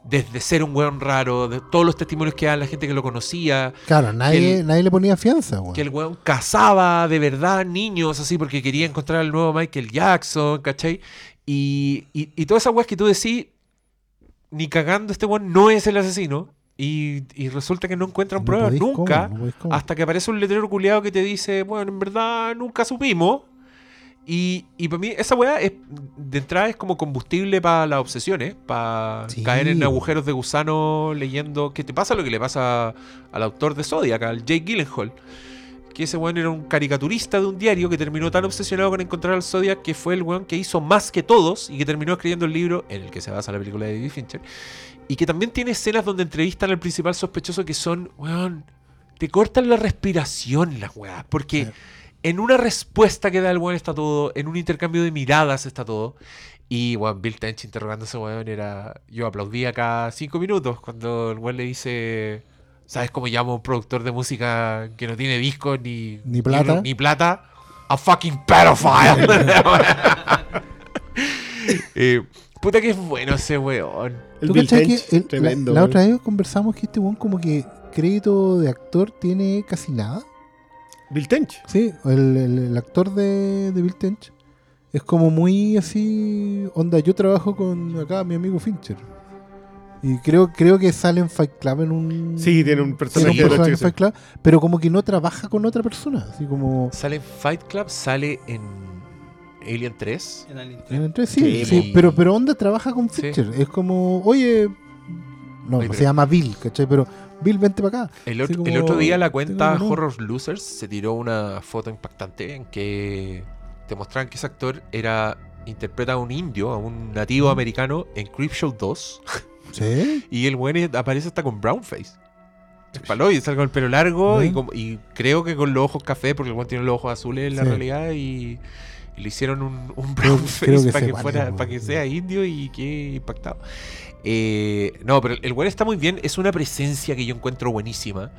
desde ser un weón raro, de todos los testimonios que da la gente que lo conocía, Claro, nadie, el- nadie le ponía fianza, weón. que el weón cazaba de verdad niños así porque quería encontrar al nuevo Michael Jackson, ¿cachai? Y, y, y todas esas weas que tú decís, ni cagando este weón no es el asesino. Y, y resulta que no encuentran No pruebas nunca. no hasta que aparece un letrero culiado que te dice, bueno, en verdad nunca supimos. Y, y para mí esa weá es, de entrada es como combustible para las obsesiones, para Sí. caer en agujeros de gusano leyendo qué te pasa lo que le pasa al autor de Zodiac, al Jake Gyllenhaal. Que ese weón era un caricaturista de un diario que terminó tan obsesionado con encontrar al Zodiac que fue el weón que hizo más que todos y que terminó escribiendo el libro en el que se basa la película de David Fincher. Y que también tiene escenas donde entrevistan al principal sospechoso que son, weón, te cortan la respiración las weas. Porque Sí. En una respuesta que da el weón está todo, en un intercambio de miradas está todo. Y weón, Bill Tench interrogando a ese weón era. Yo aplaudía cada cinco minutos cuando el weón le dice. ¿Sabes cómo llamo a un productor de música que no tiene discos ni, Ni plata? Ni, plata. A fucking pedophile. Eh, puta que es bueno ese weón. El ¿Tú Bill Tench, que el- la- tremendo. la, weón. otra vez conversamos que este weón como que crédito de actor tiene casi nada? Bill Tench. Sí, el, el- el actor de, de Bill Tench es como muy así, onda, yo trabajo con acá mi amigo Fincher. Y creo, creo que sale en Fight Club en un... Sí, tiene un tiene personaje un en noche, Fight Club, pero como que no trabaja con otra persona, así como... Sale en Fight Club, sale en Alien 3. En Alien En el tres, sí, Sí, pero, pero onda trabaja con Sí. Fincher. Es como, oye, no, se pero- llama Bill, ¿cachai? Pero Bill, vente para acá. El, otro, el como- otro día la cuenta. Horror Losers se tiró una foto impactante en que te mostraban que ese actor era interpreta a un indio, a un nativo americano en Creepshow 2 Sí, y el buen aparece hasta con brown face. Es palo y sale con el pelo largo y, ¿Mm? como- y creo que con los ojos café porque el tiene los ojos azules en la Sí. realidad y, y le hicieron un, un Creo- brown creo face que para que, fuera, para que sea indio y quede impactado. Eh, no, pero el weón está muy bien. Es una presencia que yo encuentro buenísima.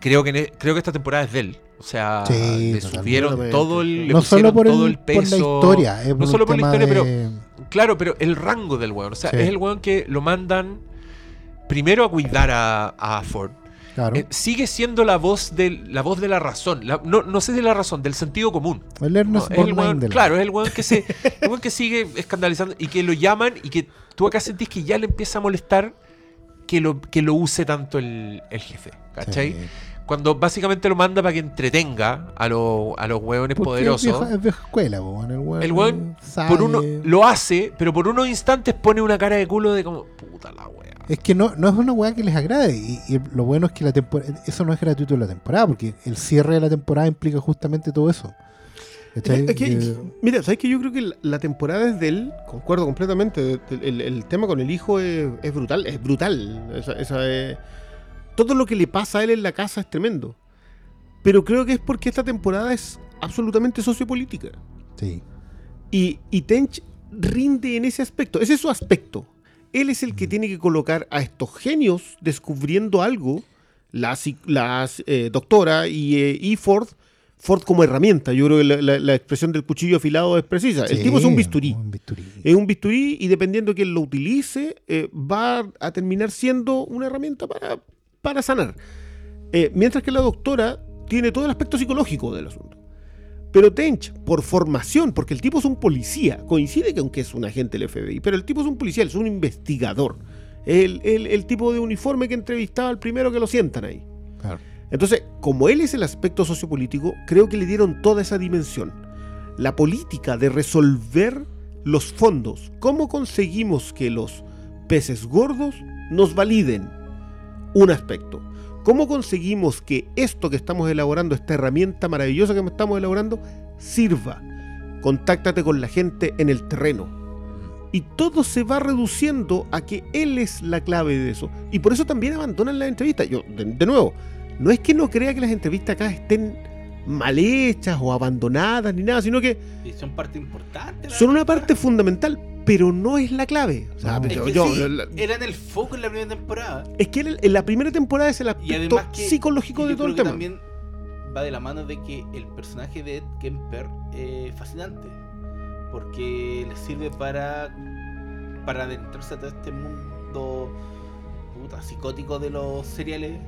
Creo que, e- creo que esta temporada es de él. O sea, Sí, le subieron todo el, le no solo por, todo el, el por peso. la historia, no solo por la historia, pero Claro, pero el rango del weón. O sea, Sí. es el weón que lo mandan primero a cuidar a, a Ford. Claro, Eh, sigue siendo la voz de la voz de la razón. La- no, no sé de la razón, del sentido común. el No, es el weón- claro, es el weón que se, el weón que sigue escandalizando y que lo llaman y que tú acá sentís que ya le empieza a molestar que lo, que lo use tanto el, el jefe. ¿Cachai? Sí. Cuando básicamente lo manda para que entretenga a, los a los hueones poderosos. Es vieja, es vieja escuela, po, el weón. El por uno lo hace, pero por unos instantes pone una cara de culo de como, puta la wea. Es que no, no es una weá que les agrade. Y, y lo bueno es que la temporada. Eso no es gratuito en la temporada, porque el cierre de la temporada implica justamente todo eso. Es que- Eh, mira, ¿sabes que yo creo que la, la temporada es de él? Concuerdo completamente. El, el- el tema con el hijo es, es brutal. Es brutal. Esa- esa, eh, todo lo que le pasa a él en la casa es tremendo. Pero creo que es porque esta temporada es absolutamente sociopolítica. sí. Y, y Tench rinde en ese aspecto. Ese es su aspecto. Él es el que tiene que colocar a estos genios descubriendo algo, la, la, eh, doctora y, eh, y Ford, Ford como herramienta. Yo creo que la, la- la expresión del cuchillo afilado es precisa. el Sí, tipo es un bisturí. Un bisturí. Es un bisturí y dependiendo de quién lo utilice, eh, va a terminar siendo una herramienta para, para sanar. Eh, mientras que la doctora tiene todo el aspecto psicológico del asunto. Pero Tench, por formación, porque el tipo es un policía, coincide que aunque es un agente del FBI, pero el tipo es un policía, es un investigador. El, el- el tipo de uniforme que entrevistaba al primero que lo sientan ahí. Claro. Entonces, como él es el aspecto sociopolítico, creo que le dieron toda esa dimensión. La política de resolver los fondos. ¿Cómo conseguimos que los peces gordos nos validen? Un aspecto. ¿Cómo conseguimos que esto que estamos elaborando, esta herramienta maravillosa que estamos elaborando, sirva? Contáctate con la gente en el terreno. Y todo se va reduciendo a que él es la clave de eso. Y por eso también abandonan las entrevistas. Yo, de, de nuevo, no es que no crea que las entrevistas acá estén mal hechas o abandonadas ni nada, sino que Y son parte importante. son una parte fundamental, pero no es la clave. O sea, No. Es yo- que yo- sí, la- eran el foco en la primera temporada. es que en la primera temporada es el aspecto que psicológico de todo el tema. también va de la mano de que el personaje de Ed Kemper es fascinante. Porque le sirve para para adentrarse a todo este mundo puta, psicótico de los seriales.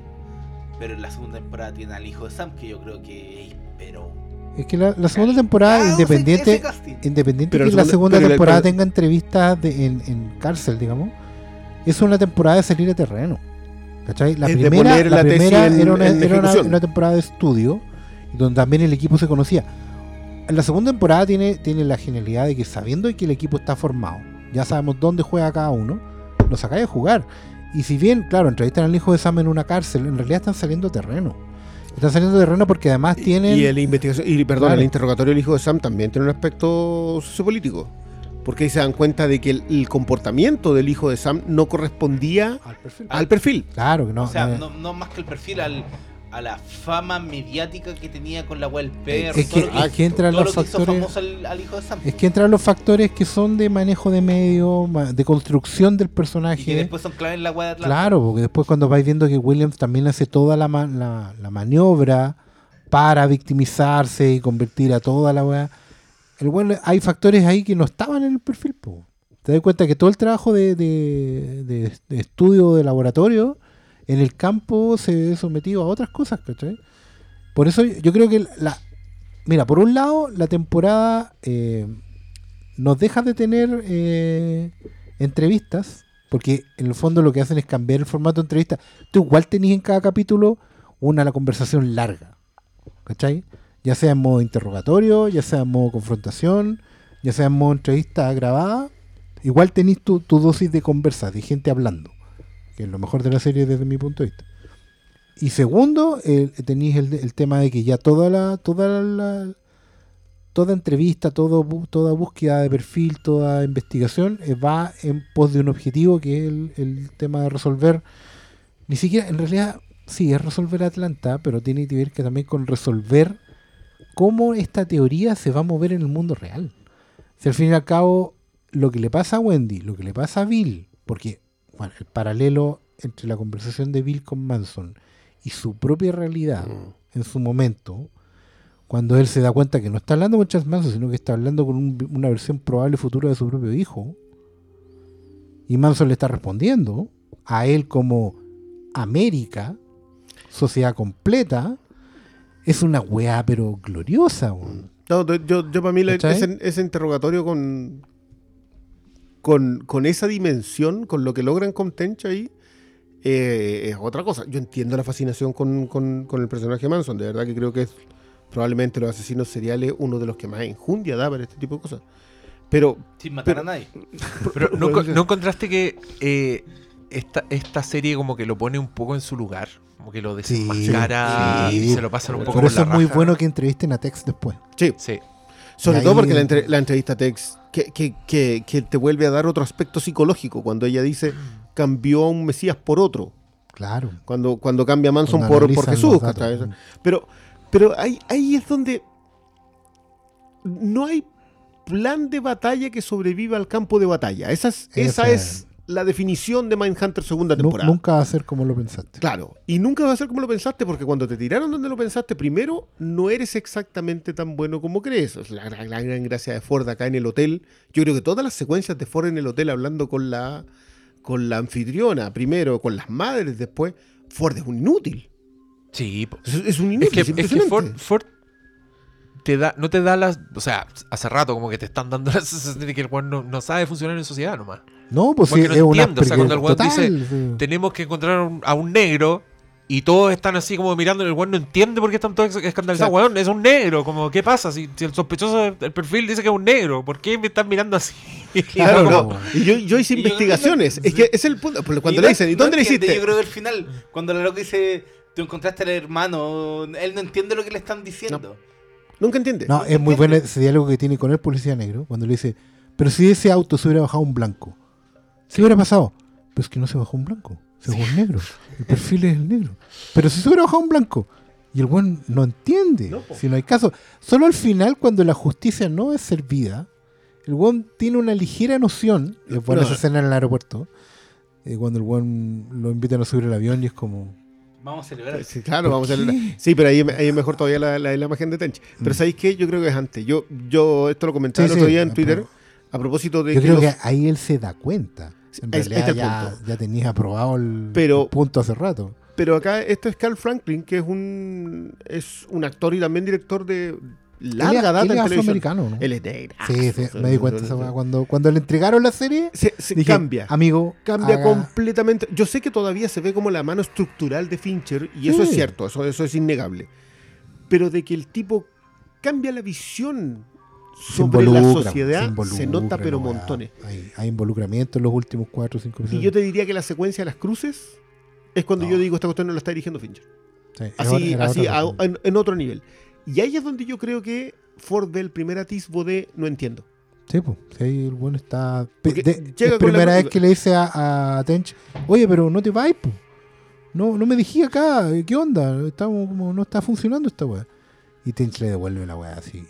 Pero en la segunda temporada tiene al hijo de Sam, que yo creo que es pero Es que la, la segunda temporada, independiente, independiente Pero que la la segunda- segunda pero la- temporada pero- tenga entrevistas de- en, en cárcel, digamos, es una temporada de salir a terreno. ¿Cachai? La Es de primera, la primera en- era, una, en era una- ejecución. una temporada de estudio, donde también el equipo se conocía. La segunda temporada tiene, tiene la genialidad de que sabiendo que el equipo está formado, ya sabemos dónde juega cada uno, lo sacáis a jugar. Y si bien, claro, entrevistan al hijo de Sam en una cárcel, en realidad están saliendo a terreno. Están saliendo a terreno porque además tienen... Y el investigación, y perdón, Claro. el interrogatorio del hijo de Sam también tiene un aspecto sociopolítico. Porque ahí se dan cuenta de que el, el comportamiento del hijo de Sam no correspondía al perfil. al perfil. Claro que no. o sea, no, no más que el perfil al, a la fama mediática que tenía con la web perro. es que- entran todo los factores- famoso al, al hijo de Sam. Es que entran los factores que son de manejo de medio, de construcción del y que personaje. después son clave en la web de Atlanta. Claro, porque después cuando vais viendo que Williams también hace toda la, ma- la, la maniobra para victimizarse y convertir a toda la weá. El bueno, hay factores ahí que no estaban en el perfil. po. Te das cuenta que todo el trabajo de, de- de- de estudio de laboratorio en el campo se ve sometido a otras cosas, ¿cachai? Por eso yo creo que la... Mira, por un lado, la temporada eh, nos deja de tener eh, entrevistas, porque en el fondo lo que hacen es cambiar el formato de entrevista. Tú igual tenés en cada capítulo una la conversación larga, ¿cachai? Ya sea en modo interrogatorio, ya sea en modo confrontación, ya sea en modo entrevista grabada, igual tenés tu, tu dosis de conversa, de gente hablando, que es lo mejor de la serie desde mi punto de vista. Y segundo, tenéis el, tema de que ya toda la, toda la, toda entrevista, toda búsqueda de perfil, toda investigación eh, va en pos de un objetivo que es el, el tema de resolver. Ni siquiera, en realidad, sí, es resolver Atlanta, pero tiene que ver que también con resolver cómo esta teoría se va a mover en el mundo real. Si al fin y al cabo, lo que le pasa a Wendy, lo que le pasa a Bill, porque bueno, el paralelo entre la conversación de Bill con Manson y su propia realidad Mm. en su momento, cuando él se da cuenta que no está hablando con Charles Manson, sino que está hablando con un- una versión probable futura de su propio hijo, y Manson le está respondiendo a él como América, sociedad completa, es una weá pero gloriosa. No, yo, yo, para mí ese, ese interrogatorio con, con, con esa dimensión, con lo que logran con Tench ahí, eh, es otra cosa. Yo entiendo la fascinación con, con- con el personaje Manson, de verdad que creo que es probablemente los asesinos seriales uno de los que más enjundia da para este tipo de cosas. Pero Sin matar Pero- a nadie. Pero ¿no, Bueno, co- ¿no encontraste que eh, esta, esta serie como que lo pone un poco en su lugar? Como que lo desenmascara sí. y se lo pasan un poco Por por eso la es muy raja. bueno que entrevisten a Tex después. sí, Sí. sobre todo porque la, entre- la entrevista a Tex que, que, que, que te vuelve a dar otro aspecto psicológico cuando ella dice cambió a un Mesías por otro. Claro. Cuando, cuando cambia a Manson Cuando por, por Jesús. Pero, pero ahí, ahí es donde no hay plan de batalla que sobreviva al campo de batalla. Esa es, esa Esa- es la definición de Mindhunter segunda temporada. nunca va a ser como lo pensaste. Claro, y nunca va a ser como lo pensaste, porque cuando te tiraron donde lo pensaste, primero, no eres exactamente tan bueno como crees. Es la, gran- la gran gracia de Ford acá en el hotel. Yo creo que todas las secuencias de Ford en el hotel hablando con la, con la anfitriona, primero, con las madres, después, Ford es un inútil. Sí. Es, es un Es inútil. que, es es que. Ford, Ford te da, no te da las. O sea, hace rato como que te están dando la sensación de que el weón no, no sabe funcionar en sociedad nomás. No, pues Porque sí, no es una sea, cuando el weón total, dice, sí. Tenemos que encontrar a un, a un negro y todos están así como mirando. El weón no entiende por qué están todos escandalizados. Weón, es un negro. Como, ¿qué pasa? Si, si el sospechoso del perfil dice que es un negro, ¿por qué me están mirando así? Claro, Como- no. Y yo, yo hice Y yo- investigaciones. Es que es el punto. Cuando le no- dicen, ¿y no dónde le hiciste? Yo creo que al final, cuando la loca dice, tú encontraste al hermano, él no entiende lo que le están diciendo. Nunca entiende. No, es muy bueno ese diálogo que tiene con el policía negro cuando le dice, pero si ese auto se hubiera bajado un blanco, ¿qué hubiera pasado? Pues que no se bajó un blanco, se bajó un negro. El perfil es el negro. Pero si se hubiera bajado un blanco, y el buen no entiende, No, si no hay caso. Solo al final, cuando la justicia no es servida, el buen tiene una ligera noción, es buena esa escena en el aeropuerto, eh, cuando el buen lo invitan a subir el avión y es como... Vamos a celebrar. Sí, claro, ¿Por vamos a qué? leer. Sí, pero ahí, ahí es mejor todavía la, la, la imagen de Tench. Pero Mm. ¿sabéis qué? Yo creo que es antes. Yo, yo esto lo comentaba Sí, el otro sí, día en Twitter pero- a propósito de Yo creo los- que ahí él se da cuenta. En Ahí- realidad ya, punto. ya tenías aprobado el, Pero- el punto hace rato. Pero acá esto es Carl Franklin, que es un es un actor y también director de larga Él data él es en televisión. afroamericano, ¿no? Él es negro. Sí, sí, me di cuenta esa. Cuando, cuando le entregaron la serie, Se, se dije, cambia. Amigo, Cambia haga- completamente. Yo sé que todavía se ve como la mano estructural de Fincher, y eso Sí. es cierto, eso, eso es innegable. Pero de que el tipo cambia la visión sobre la sociedad, se, involucra nota pero weá. montones. Hay, hay involucramiento en los últimos cuatro o cinco Y episodios. yo te diría que la secuencia de las cruces es cuando No. yo digo esta cuestión no la está dirigiendo Fincher. Sí, era Así, otra- era así a- en, en otro nivel. Y ahí es donde yo creo que Ford ve el primer atisbo de no entiendo. Sí, pues, sí, ahí el bueno está... Porque de- llega es con la- primera vez que le dice a, a Tench, oye, pero no te vayas, po. No, no me dijiste acá, ¿qué onda? Estamos como, no está funcionando esta weá. Y Tench le devuelve la weá así.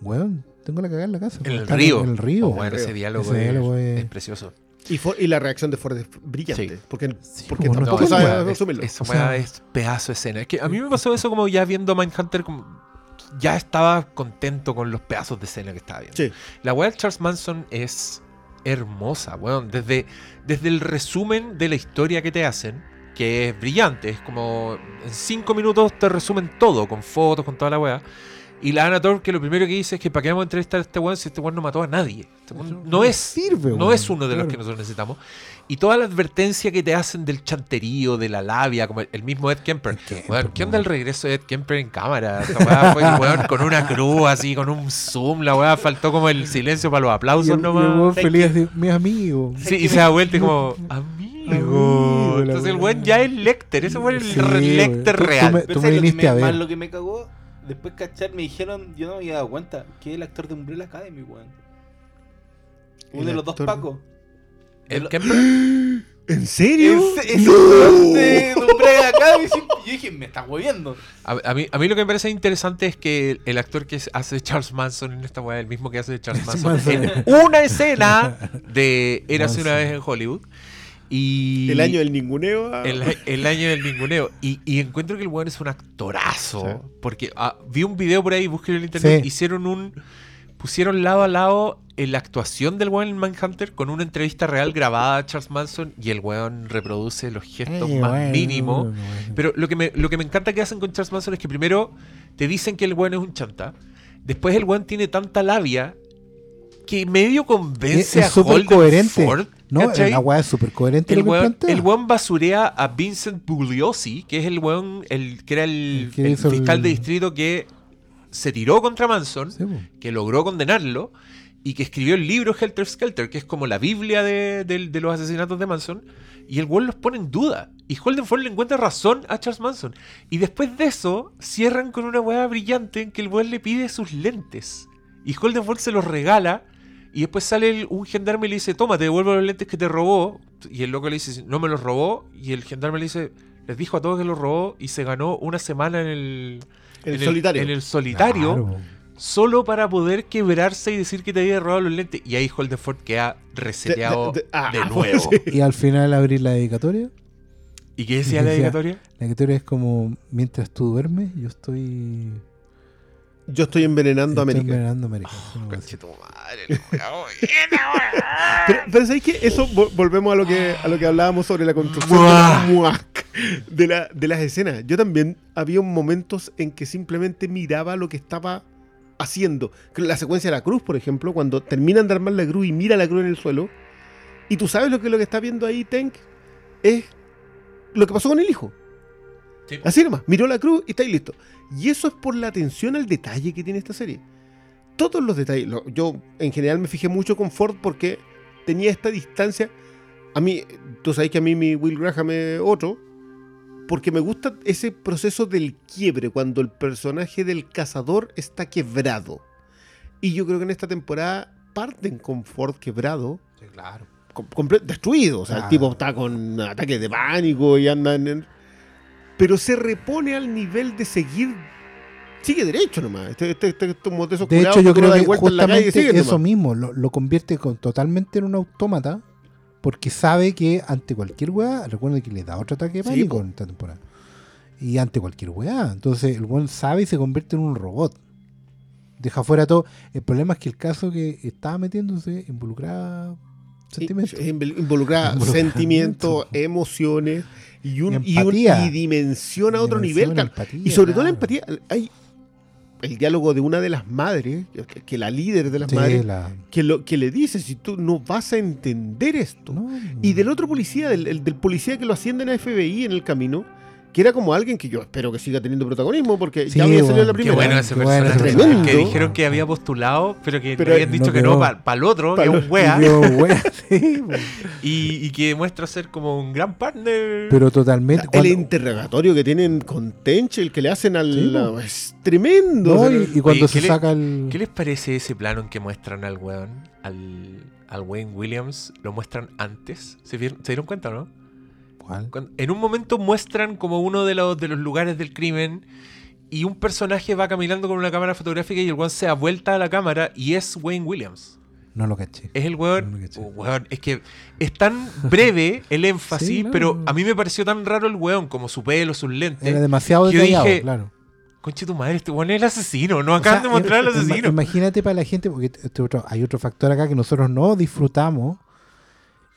Weón, tengo la cagada en la casa. En el Está río. En el río. Oh, bueno, ese diálogo, Ese es, diálogo es- es precioso. Y, Ford- y la reacción de Ford es brillante. Sí. Porque, Sí, porque no tampoco entiendo, sabe es- asumirlo. esa O sea- weá es pedazo de escena. Es que a mí me pasó eso como ya viendo Mindhunter, como ya estaba contento con los pedazos de escena que estaba viendo. Sí. La weá de Charles Manson es hermosa, weón. Desde, desde el resumen de la historia que te hacen, que es brillante, es como en cinco minutos te resumen todo, con fotos, con toda la weá. Y la Anna Torv, que lo primero que dice es que para qué vamos a entrevistar a este weón si este weón no mató a nadie. Este weón no no es sirve, no weón, es uno de los claro. que nosotros necesitamos. Y toda la advertencia que te hacen del chanterío, de la labia, como el, el mismo Ed Kemper. Ed Kemper, Weón, ¿Qué onda el weón. regreso de Ed Kemper en cámara? Esta weá fue el weón con una cruz así, con un zoom. La weá faltó como el silencio para los Y aplausos el, y el nomás. weón ¿Sabes feliz así, mis amigos. Sí, y se da vuelta y como, amigo. Amigo, Entonces el weón ya es Lecter. Ese fue el Sí, weón. Lecter Tú- tú real. me- Pero me ¿sabes lo que viniste a ver. más lo que me cagó, después cachar me dijeron, yo no me había dado cuenta, que es el actor de Umbrella Academy, weón. Uno de los dos pacos. Lo- Kemper. ¿En serio? Ese, ese weón de Umbrella Academy, yo dije, me está hueviendo. A, a mí, a mí lo que me parece interesante es que el, el actor que hace de Charles Manson en esta weá es el mismo que hace de Charles Manson Manson. en una escena de Érase una vez en Hollywood. Y El año del ninguneo. ah, el, el año del ninguneo. Y, y encuentro que el weón es un actorazo. Sí. Porque ah, vi un video por ahí, busqué en el internet, Sí. hicieron un. Pusieron lado a lado en la actuación del weón en Manhunter con una entrevista real grabada a Charles Manson y el weón reproduce los gestos Eh, más bueno, mínimos. bueno, bueno. Pero lo que, me, lo que me encanta que hacen con Charles Manson es que primero te dicen que el weón es un chanta. Después el weón tiene tanta labia que medio convence es a Holden coherente. Ford, No, ¿cachai? la weá es súper coherente el lo que weón, plantea. el weón basurea a Vincent Bugliosi, que es el weón, el, que era el, El que el hizo el- fiscal de distrito que se tiró contra Manson, Sí, que logró condenarlo y que escribió el libro Helter Skelter, que es como la Biblia de, de- de los asesinatos de Manson, y el weón los pone en duda. Y Holden Ford le encuentra razón a Charles Manson. Y después de eso, cierran con una weá brillante en que el weón le pide sus lentes. Y Holden Ford se los regala. Y después sale el- un gendarme y le dice, toma, te devuelvo los lentes que te robó. Y el loco le dice, no me los robó. Y el gendarme le dice, les dijo a todos que los robó y se ganó una semana en el, En el solitario. en el solitario Claro, solo para poder quebrarse y decir que te había robado los lentes. Y ahí Holden Ford queda reseteado De- de, de- ah, nuevo. sí. Y al final abrir la dedicatoria. ¿Y qué decía la Decía- dedicatoria? La dedicatoria es como, mientras tú duermes, yo estoy... Yo estoy envenenando a estoy América. envenenando a América. Oh, Una cosa así. Pero, pero ¿sabéis qué? Eso vo- volvemos a lo que a lo que hablábamos sobre la construcción de, la- muac, de, la- de las escenas. Yo también había momentos en que simplemente miraba lo que estaba haciendo. La secuencia de la cruz, por ejemplo, cuando terminan de armar la cruz y mira la cruz en el suelo, y tú sabes lo que lo que está viendo ahí Tank es lo que pasó con el hijo. Sí. Así nomás, miró la cruz y está ahí listo. Y eso es por la atención al detalle que tiene esta serie. Todos los detalles. yo en general me fijé mucho con Ford porque tenía esta distancia. A mí, tú sabes que a mí mi Will Graham es otro. Porque me gusta ese proceso del quiebre, cuando el personaje del cazador está quebrado. Y yo creo que en esta temporada parten con Ford quebrado, Sí, claro. com- destruido. O sea, el tipo está con ataques de pánico y anda en... Pero se repone al nivel de seguir... Sigue derecho nomás. Este, este, este, de esos De hecho, yo creo que justamente eso nomás. mismo lo, lo convierte con- totalmente en un autómata porque sabe que ante cualquier weá, recuerda que le da otro ataque de Sí, pánico po. en esta temporada. Y ante cualquier weá. Entonces el weón sabe y se convierte en un robot. Deja fuera todo. El problema es que el caso que estaba metiéndose involucraba invol- Involucra Involucramiento. sentimientos, emociones y, un, y, un- Empatía. y dimensión a otro Dimensión, nivel. empatía, y sobre todo la empatía. Hay el diálogo de una de las madres, que, que la líder de las Sí, madres, la- que, lo, que le dice, si tú no vas a entender esto. no, Y del otro policía, del, el- del policía que lo ascienden a FBI en el camino, que era como alguien que yo espero que siga teniendo protagonismo, porque Sí, ya había salido en la bueno, Qué primera. bueno ese Qué bueno. Que dijeron que había postulado, pero que Pero le habían dicho no que no para el otro, Pa' que es un wea. Yo, wea, sí, po. Y, y que demuestra ser como un gran partner. pero totalmente. el cuando- interrogatorio que tienen con Tench, el que le hacen al. Sí, la- es tremendo. no, o sea, y, y cuando Oye, se ¿qué le- saca el. ¿Qué les parece ese plano en que muestran al weón, al, al Wayne Williams? ¿Lo muestran antes? ¿Se, vieron- ¿se dieron cuenta o no? ¿Cuál? Cuando- en un momento muestran como uno de los, de los lugares del crimen y un personaje va caminando con una cámara fotográfica y el weón se da vuelta a la cámara y es Wayne Williams. No lo caché. Es el No weón. caché. oh, weón, es que es tan breve el énfasis, Sí, no. pero a mí me pareció tan raro el weón, como su pelo, sus lentes. Era demasiado yo detallado, dije, claro. Conche tu madre, este weón es el asesino. No O acaban sea, de mostrar al asesino. Imagínate para la gente, porque este otro- hay otro factor acá que nosotros no disfrutamos.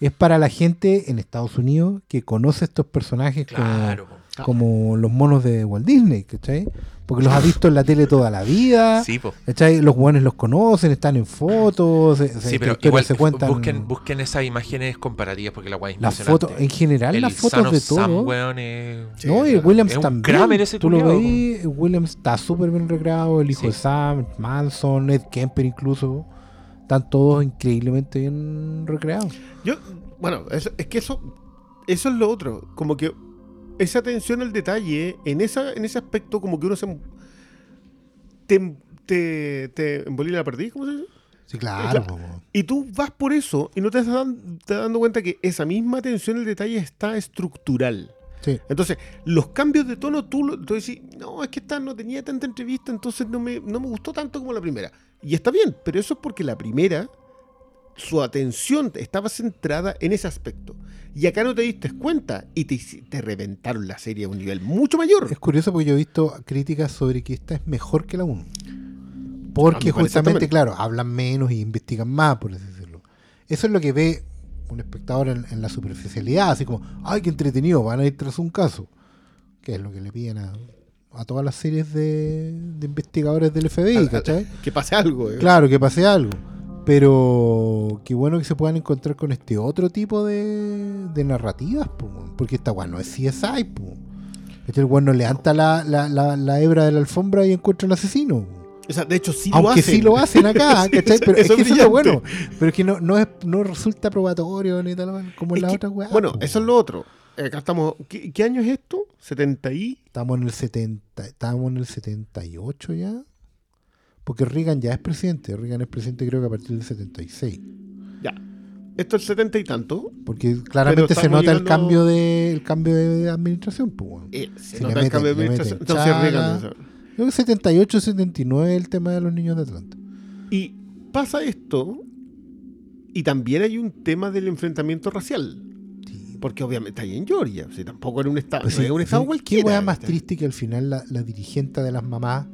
Es para la gente en Estados Unidos que conoce estos personajes como- po. como, los monos de Walt Disney, ¿cachai? Porque los ha visto en la tele toda la vida. Sí, po. ¿cachai? Los buenos los conocen, están en fotos. se- se- Sí, esta pero igual se cuentan. busquen, busquen esas imágenes comparativas porque la weá es las fotos, en general, El las fotos de Sam, todo. weón, es- No, y Williams es un también. Kramer ese Tú lo veis, Williams está súper bien recreado, el hijo Sí. de Sam, Manson, Ed Kemper incluso. Están todos increíblemente bien recreados. Yo, bueno, eso- es que eso, eso es lo otro. Como que esa atención al detalle, en, esa, en ese aspecto, como que uno se. Te, te, te embolina la perdiz, ¿cómo se dice? Sí, claro, Y tú vas por eso y no te estás dan- te dando cuenta que esa misma atención al detalle está estructural. Sí. Entonces, los cambios de tono, tú, tú decís, no, es que esta no tenía tanta entrevista, entonces no me, no me gustó tanto como la primera. Y está bien, pero eso es porque la primera, su atención estaba centrada en ese aspecto. Y acá no te diste cuenta y te, te reventaron la serie a un nivel mucho mayor. Es curioso porque yo he visto críticas sobre que esta es mejor que la 1. A mí Porque parece justamente, claro, hablan menos y investigan más, por así decirlo. Eso es lo que ve un espectador en, en la superficialidad, así como, ay, qué entretenido, van a ir tras un caso. Que es lo que le piden a, a todas las series de, de investigadores del FBI, Al- ¿cachai? Que pase algo. eh. Claro, que pase algo. Pero qué bueno que se puedan encontrar con este otro tipo de, de narrativas, po, porque esta weá no es CSI. Po. Este el weón no levanta la, la, la, la hebra de la alfombra y encuentra al asesino. O sea, de hecho, sí lo Aunque hacen. sí lo hacen acá, ¿cachai? eso- Pero es eso que es eso es bueno. Pero es que no, no, es, no resulta probatorio ni tal como en Es la que, otra weá. bueno, po. eso es lo otro. Acá estamos. ¿Qué, qué año es esto? ¿70 y? Estamos en el 70, estamos en el 78 ya. Porque Reagan ya es presidente. Reagan es presidente creo que a partir del 76. Ya. Esto es 70 y tanto. Porque claramente se nota el cambio de el cambio de administración, pues, weón. Eh, se Si nota le el meten- cambio de administración. meten Entonces. Reagan, Creo que 78, 79 el tema de los niños de Atlanta. Y pasa esto, y también hay un tema del enfrentamiento racial. Porque obviamente está ahí en Georgia. O sea, tampoco era un estado, Pues sí, era un sí, estado Qué cualquiera. weá más ¿viste? triste que al final la, la dirigente de las mamás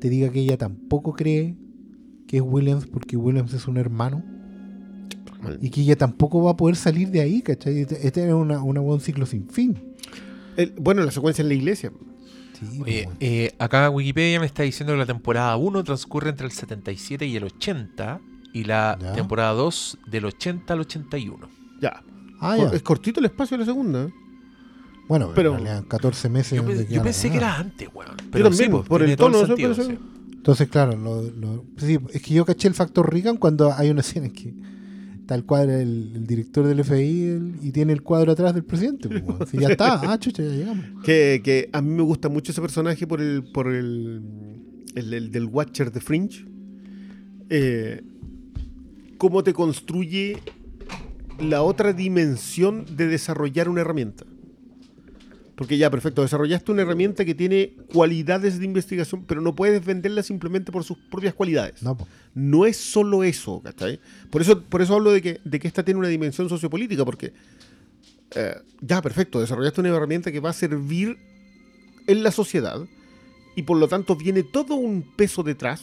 te diga que ella tampoco cree que es Williams porque Williams es un hermano y que ella tampoco va a poder salir de ahí, ¿cachai? Este este es una, una buen ciclo sin fin. El- bueno, la secuencia en la iglesia. Sí, Oye, pues, eh, acá Wikipedia me está diciendo que la temporada 1 transcurre entre el 77 y el 80 y la Ya. temporada 2 del 80 al 81. Ya. Ah, ya. Es cortito el espacio de la segunda. ¿eh? Bueno, pero- le dan 14 meses. Yo, pe- pensé que era antes, weón. Yo Pero también, sí, pues, por el todo tono. ¿no? sentido, Pero sí. eso- Entonces, claro, lo- lo- sí, es que yo caché el factor Reagan cuando hay una escena en que está el cuadro, el, el director del FBI el- y tiene el cuadro atrás del presidente. pues, weón. Si ya está, ah, chucha, ya llegamos. Que, que a mí me gusta mucho ese personaje por el por el, el, el del Watcher de Fringe. Eh, cómo te construye la otra dimensión de desarrollar una herramienta. Porque ya, perfecto, desarrollaste una herramienta que tiene cualidades de investigación, pero no puedes venderla simplemente por sus propias cualidades. No. No es solo eso, ¿cachai? Por eso, por eso hablo de que, de que esta tiene una dimensión sociopolítica, porque eh, ya, perfecto, desarrollaste una herramienta que va a servir en la sociedad y por lo tanto viene todo un peso detrás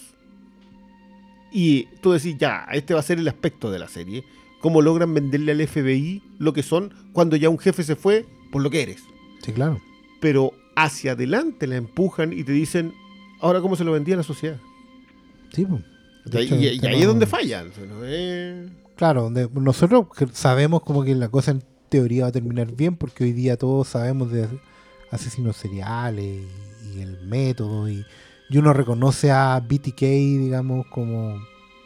y tú decís, ya, este va a ser el aspecto de la serie, cómo logran venderle al FBI lo que son cuando ya un jefe se fue por lo que eres. Sí, claro. Pero hacia adelante la empujan y te dicen, ahora cómo se lo vendía a la sociedad. Sí, pues. Y, hecho, y- el y tema- ahí es donde fallan. Claro, donde nosotros sabemos como que la cosa en teoría va a terminar bien porque hoy día todos sabemos de asesinos seriales y, y el método y, y uno reconoce a BTK, digamos, como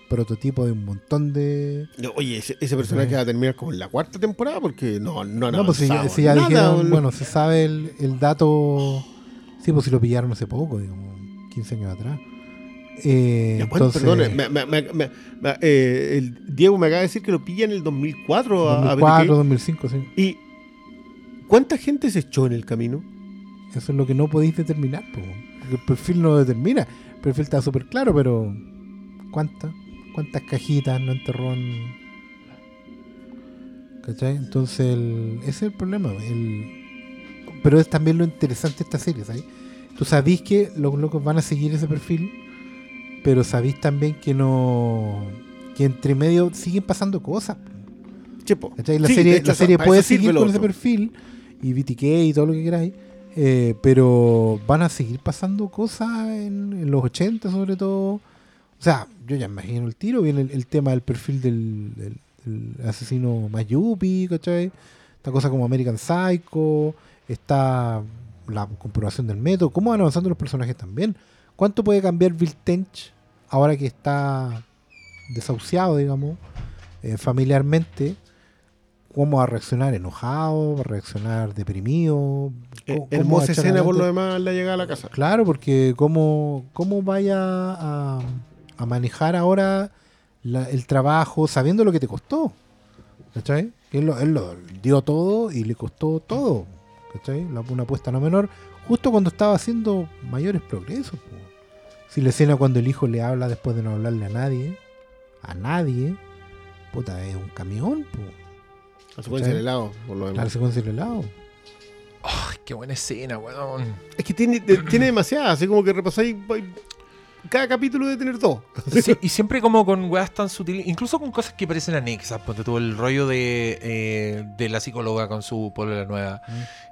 prototipo de un montón de... No, Oye, ese, ese personaje Sí. va a terminar como en la cuarta temporada porque no, no, han No, pues si ya, si ya nada, dijeron, bueno, se sabe el, el dato, sí, pues si lo pillaron hace poco, digamos, 15 años atrás. Eh, bueno, entonces, me- me- me- eh, el Diego me acaba de decir que lo pilla en el 2004 a, a 2004, BTK. 2005, sí. ¿Y cuánta gente se echó en el camino? Eso es lo que no podéis determinar, po, porque el perfil no lo determina. El perfil está súper claro, pero ¿cuántas? ¿Cuántas cajitas no enterró en... ¿Cachai? Entonces, el- ese es el problema. el- Pero es también lo interesante de esta serie, ¿sabes? Tú sabís que los locos van a seguir ese perfil, pero sabís también que no... que entre medio siguen pasando cosas. po. Chepo. ¿Cachai? La Sí, serie, hecho, la serie puede seguir con ese perfil y BTK y todo lo que queráis, eh, pero van a seguir pasando cosas en, en los 80 sobre todo. O sea, yo ya imagino el tiro, viene el, el tema del perfil del, del- del asesino Mayupi, ¿cachai? Esta cosa como American Psycho, está la comprobación del método, cómo van avanzando los personajes también. ¿Cuánto puede cambiar Bill Tench ahora que está desahuciado, digamos, eh, familiarmente? ¿Cómo va a reaccionar? ¿Enojado? ¿Va a reaccionar deprimido? Eh, ¿Cómo- hermosa escena por lo demás la llegada a la casa. Claro, porque cómo, cómo vaya a, a manejar ahora la- el trabajo sabiendo lo que te costó. ¿Cachai? Él lo, él lo dio todo y le costó todo. ¿cachai? La- Una apuesta no menor, justo cuando estaba haciendo mayores progresos. po. Si la escena cuando el hijo le habla después de no hablarle a nadie, a nadie, puta, es un camión, po. La secuencia del helado, por lo La demás. secuencia del helado. Ay, qué buena escena, weón. Es que tiene, tiene demasiadas, así como que repasáis. Cada capítulo debe tener dos. Sí, y siempre como con weas tan sutiles, incluso con cosas que parecen anexas, ponte todo el rollo de, eh, de la psicóloga con su polola nueva,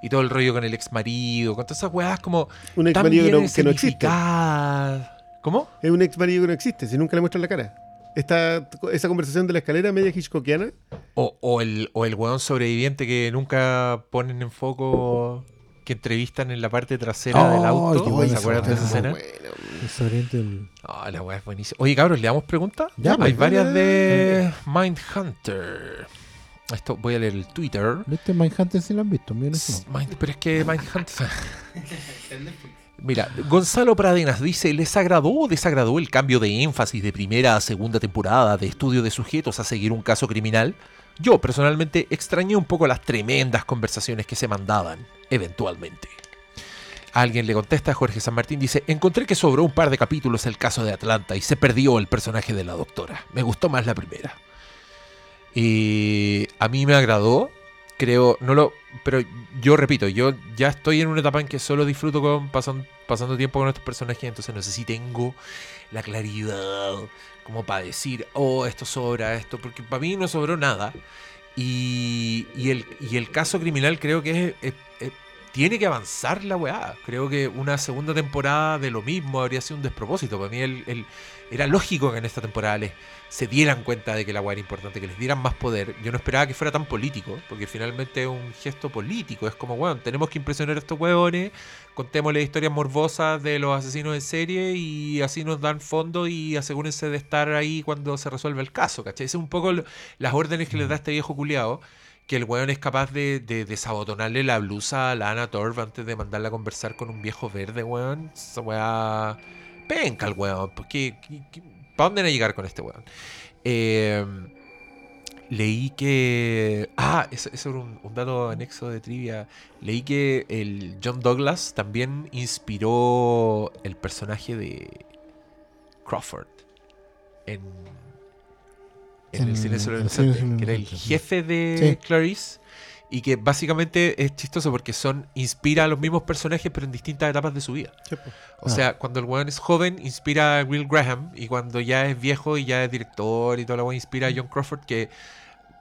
y todo el rollo con el ex marido, con todas esas weas como Un ex marido que no, que no existe. ¿Cómo? Es un ex marido que no existe, si nunca le muestran la cara. Esta, esa conversación de la escalera media hitchcockiana. O, o el, o el weón sobreviviente que nunca ponen en foco, que entrevistan en la parte trasera del auto. ¿Se acuerdan de esa escena? Bueno, sobreviviente del- Ah, la wea es buenísima. Oye, cabros, ¿le damos preguntas? Ya, Hay pues. varias de Mindhunter. Esto voy a leer el Twitter. Este Mindhunter sí lo han visto, sé. Mind- pero es que Mindhunter. Mira, Gonzalo Pradenas dice: ¿Les agradó o desagradó el cambio de énfasis de primera a segunda temporada de estudio de sujetos a seguir un caso criminal? Yo personalmente extrañé un poco las tremendas conversaciones que se mandaban, eventualmente. Alguien le contesta a Jorge San Martín, dice, encontré que sobró un par de capítulos el caso de Atlanta y se perdió el personaje de la doctora. Me gustó más la primera. Y a mí me agradó, creo, no lo, pero yo repito, yo ya estoy en una etapa en que solo disfruto con pasan- pasando tiempo con estos personajes, entonces no sé si tengo la claridad como para decir, oh, esto sobra, esto, porque para mí no sobró nada. Y, y el, y el caso criminal creo que es- tiene que avanzar la weá. Creo que una segunda temporada de lo mismo habría sido un despropósito. Para mí el, el- era lógico que en esta temporada les, se dieran cuenta de que la weá era importante, que les dieran más poder. Yo no esperaba que fuera tan político, porque finalmente es un gesto político. Es como, weón, tenemos que impresionar a estos weones, contémosle historias morbosas de los asesinos en serie y así nos dan fondo y asegúrense de estar ahí cuando se resuelva el caso, ¿cachai? Es un poco las órdenes que les da este viejo culiado. Que el weón es capaz de, de desabotonarle la blusa a la Ana Torv antes de mandarla a conversar con un viejo verde, weón. Esa weá. Penca el weón. Porque, ¿Para dónde van a llegar con este weón? Eh, leí que. Ah, eso, eso era un dato anexo de trivia. Leí que el John Douglas también inspiró el personaje de Crawford en, en, el Silencio de el los Silencio Inocentes, que era el jefe de Sí. Clarice. Y que básicamente es chistoso porque son inspira a los mismos personajes pero en distintas etapas de su vida. O Ah. sea, cuando el weón es joven, inspira a Will Graham. Y cuando ya es viejo y ya es director y toda la weón, inspira a John Crawford. Que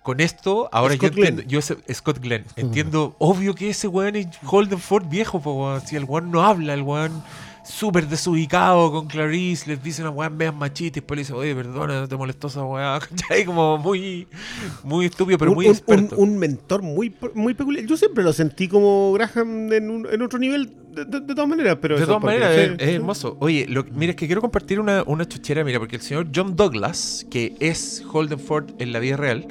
con esto, ahora Scott yo entiendo. Yo sé- Scott Glenn. Entiendo, obvio que ese weón es Holden Ford viejo, po. Si el weón no habla, el weón súper desubicado con Clarice, les dice una weón vean machista y después le dice, oye, perdona, no te molestó esa weá. ¿Cachai? Como muy, muy estúpido, pero un, muy experto. un- un mentor muy, muy peculiar. Yo siempre lo sentí como Graham en, un- en otro nivel, de, de- de todas maneras. Pero De todas maneras, es, hermoso. Oye, lo- mira, es que quiero compartir una, una chuchera, mira, porque el señor John Douglas, que es Holden Ford en la vida real,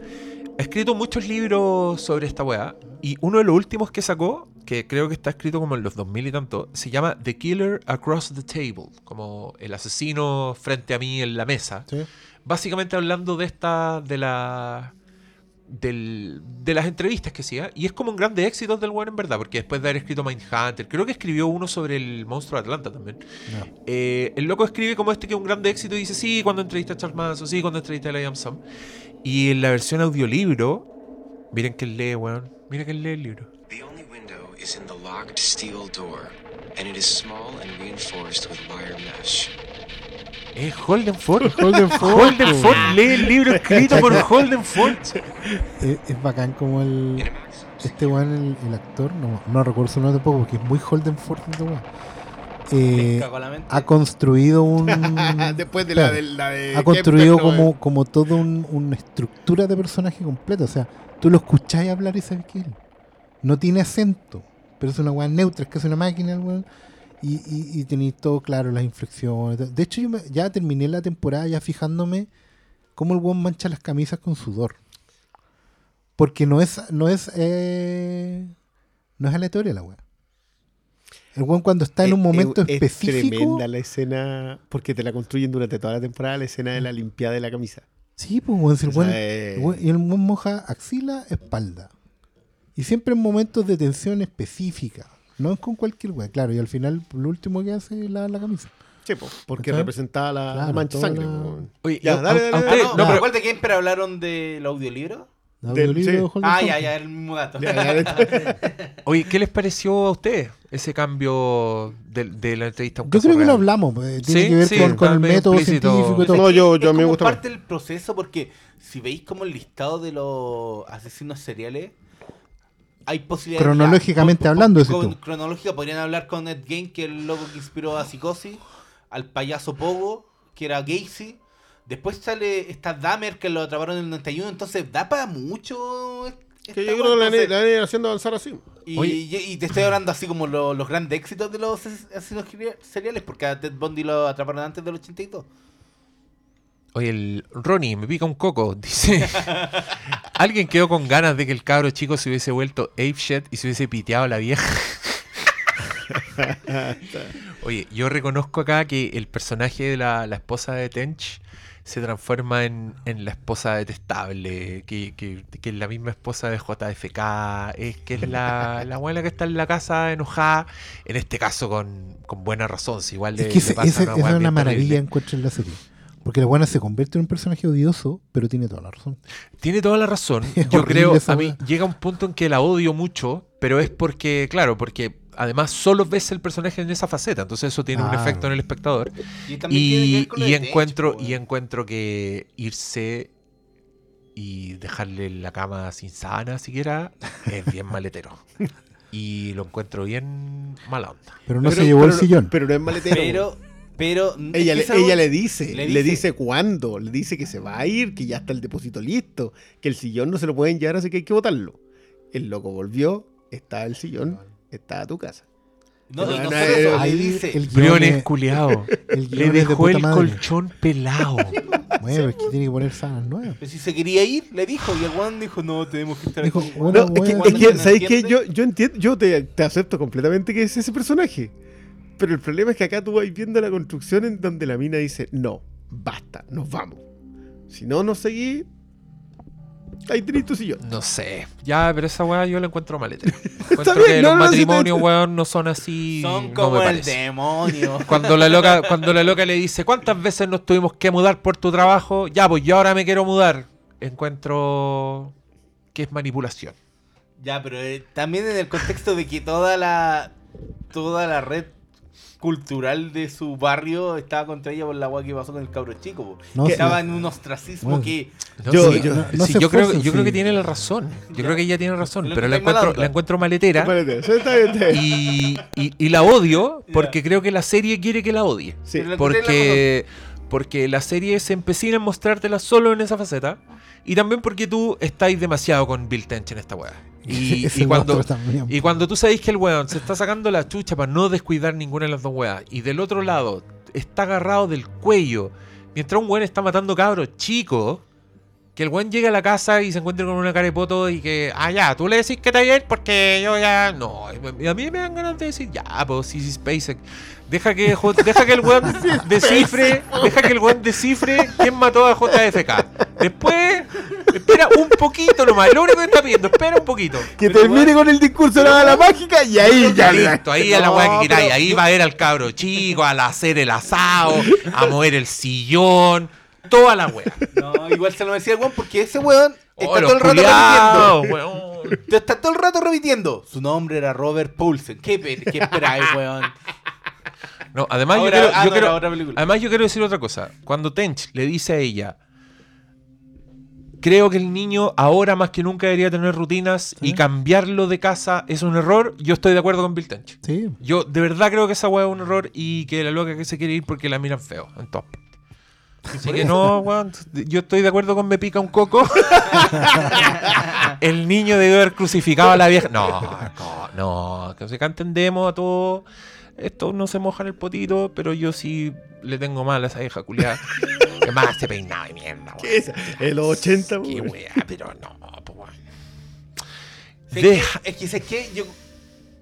ha escrito muchos libros sobre esta weá. Y uno de los últimos que sacó, que creo que está escrito como en los 2000 y tanto, se llama The Killer Across the Table, como el asesino frente a mí en la mesa. Sí. Básicamente hablando de esta, de la... del- de las entrevistas que hacía y es como un grande éxito del weón en verdad porque después de haber escrito Mindhunter creo que escribió uno sobre el monstruo de Atlanta también Ya. eh, el loco escribe como este que es un grande éxito y dice sí cuando entrevista a Charles Manson sí cuando entrevista a Liam Sam y en la versión audiolibro miren que él lee weón miren que él lee el libro The only window is in the locked steel door, and it is small and reinforced with wire mesh. es Holden Ford Holden Ford, Holden. Ford lee el libro escrito por Holden Ford Es, es bacán como el. Este weón, el, el actor, no, no recuerdo su nombre tampoco, porque es muy Holden Ford. este weón. Eh, ha construido un. Después de la de, la de ha construido como, como toda un- una estructura de personaje completa. O sea, tú lo escucháis hablar y sabes que él no tiene acento, pero es una weá neutra, es que es una máquina weón. Y, y, y tenéis todo claro, las inflexiones. De hecho, yo me- ya terminé la temporada ya fijándome cómo el weón mancha las camisas con sudor. Porque no es, no es, eh, no es aleatoria la weá. El weón cuando está en un Es- momento es, es específico. tremenda la escena, porque te la construyen durante toda la temporada, la escena de la limpiada de la camisa. Sí, pues weón, si el weón- eh, el weón- y el weón moja axila, espalda. Y siempre en momentos de tensión específica. No es con cualquier weá, claro. Y al final, lo último que hace es la, la camisa. Sí, po, porque ¿Cachai? representaba la, la Claro, mancha sangre. la-. Oye, Ya, a- dale, a- dale, a dale. usted- Ah, no, no, pero- igual de Gamer hablaron del audiolibro. El Del- sí. Ah, ya, ya, el mismo dato. Ya, ya, Oye, ¿qué les pareció a ustedes ese cambio de, de la entrevista? a un Yo creo que lo hablamos. eh, Tiene Sí, que ver sí, con, el método explícito. científico y todo. No, yo, yo es me gusta parte del proceso porque si veis como el listado de los asesinos seriales hay posibilidades Cronológicamente ya, hablando, con, tú. cronológica podrían hablar con Ed Gein que es el loco que inspiró a Psicosis al payaso Pogo que era Gacy después sale esta Dahmer que lo atraparon en el 91 entonces da para mucho esta Que yo creo que la, entonces- ir haciendo avanzar así. y, Oye. y- y te estoy hablando así como lo- los grandes éxitos de los ases- asesinos seriales porque a Ted Bundy lo atraparon antes del 82 Oye, el Ronnie me pica un coco, dice. Alguien quedó con ganas de que el cabro chico se hubiese vuelto ape shit y se hubiese piteado a la vieja. Oye, yo reconozco acá que el personaje de la, la esposa de Tench se transforma en, en la esposa detestable, que, que, que es la misma esposa de JFK, es que es la, la abuela que está en la casa enojada, en este caso con, con buena razón, si igual le, Es que le pasa una esa es una maravilla encuentro en la serie. Porque la buena se convierte en un personaje odioso, pero tiene toda la razón. Tiene toda la razón. Yo creo, a mí llega un punto en que la odio mucho, pero es porque, claro, porque además solo ves el personaje en esa faceta, entonces eso tiene un Claro. efecto en el espectador. y encuentro, po, y encuentro que irse y dejarle la cama sin sábana siquiera es bien maletero. Y lo encuentro bien mala onda. Pero no Pero- se llevó pero el sillón. Pero no es maletero. Pero, pero. Ella, es le, ella le dice, le le dice- dice, cuándo, le dice que se va a ir, que ya está el depósito listo, que el sillón no se lo pueden llevar, así que hay que botarlo. El loco volvió, está el sillón, está a tu casa. No, No, no eso, Ahí dice. el Briones es- culiao. el Le de dejó el madre. colchón pelado. Bueno, es que tiene que poner sábanas nuevas. Pero si se quería ir, le dijo. Y el Juan dijo: No, tenemos que estar Dijo, aquí. bueno, No, es que, es que, ¿sabéis qué? Yo, yo entiendo, yo te, te acepto completamente que es ese personaje. Pero el problema es que acá tú vas viendo la construcción en donde la mina dice, no, basta, nos vamos. Si no nos seguís, ahí tenés tu sillón. No sé. Ya, pero esa weá yo la encuentro maletera. Encuentro bien, que no, los no, matrimonios, weón, no son así. Son como el parece. demonio. Cuando la loca, cuando la loca le dice, ¿cuántas veces nos tuvimos que mudar por tu trabajo? Ya, pues yo ahora me quiero mudar. Encuentro que es manipulación. Ya, pero eh, también en el contexto de que toda la toda la red cultural de su barrio estaba contra ella por la agua que pasó con el cabro chico. No, que sí. estaba en un ostracismo Bueno. que No, Yo- sí, yo- no- no sí, se yo, creo, esfuercen, yo creo que tiene la razón. Yo Ya. creo que ella tiene razón. Lo Pero la encuentro, onda. la encuentro maletera. Y, y- y la odio porque creo que la serie quiere que la odie. Porque la serie se empecina en mostrártela solo en esa faceta. Y también porque tú estáis demasiado con Bill Tench en esta weá. Y, cuando, y cuando tú sabéis que el weón se está sacando la chucha para no descuidar ninguna de las dos weas. Y del otro lado está agarrado del cuello. Mientras un weón está matando cabros chicos. Que el weón llegue a la casa y se encuentre con una cara de poto y que, ah, ya, tú le decís que está bien porque yo ya. No, y a mí me dan ganas de decir, ya, pues sí, sí, SpaceX. Deja que, deja que el weón descifre, deja que el weón descifre quién mató a JFK. Después, espera un poquito nomás, lo único que está pidiendo, espera un poquito. Que termine con el discurso de la bala mágica y ahí ya. Listo, ahí a la No, weá que queráis. pero- Ahí va a ver al cabro chico, al hacer el asado, a mover el sillón, toda la weá. no, igual se lo decía el weón porque ese weón está Oh, todo el rato repitiendo. weón. Está todo el rato repitiendo. Su nombre era Robert Paulsen. ¿Qué, qué esperáis, weón? No, además Ahora- yo quiero, ah, yo no, quiero- era otra película. además yo quiero decir otra cosa. Cuando Tench le dice a ella, creo que el niño ahora más que nunca debería tener rutinas y cambiarlo de casa es un error, yo estoy de acuerdo con Bill Tench. Sí. Yo de verdad creo que esa weá es un error y que la loca que se quiere ir porque la miran feo en todas partes. Así que no, weón, yo estoy de acuerdo con me pica un coco. El niño debe haber crucificado a la vieja. No, no, no, que acá entendemos a todos. Esto no se moja en el potito, pero yo sí le tengo mal a esa vieja culiada. Que más se peinaba de mierda, weón. ¿Qué es? El 80, Qué pero no, pues Deja- Es que, es que yo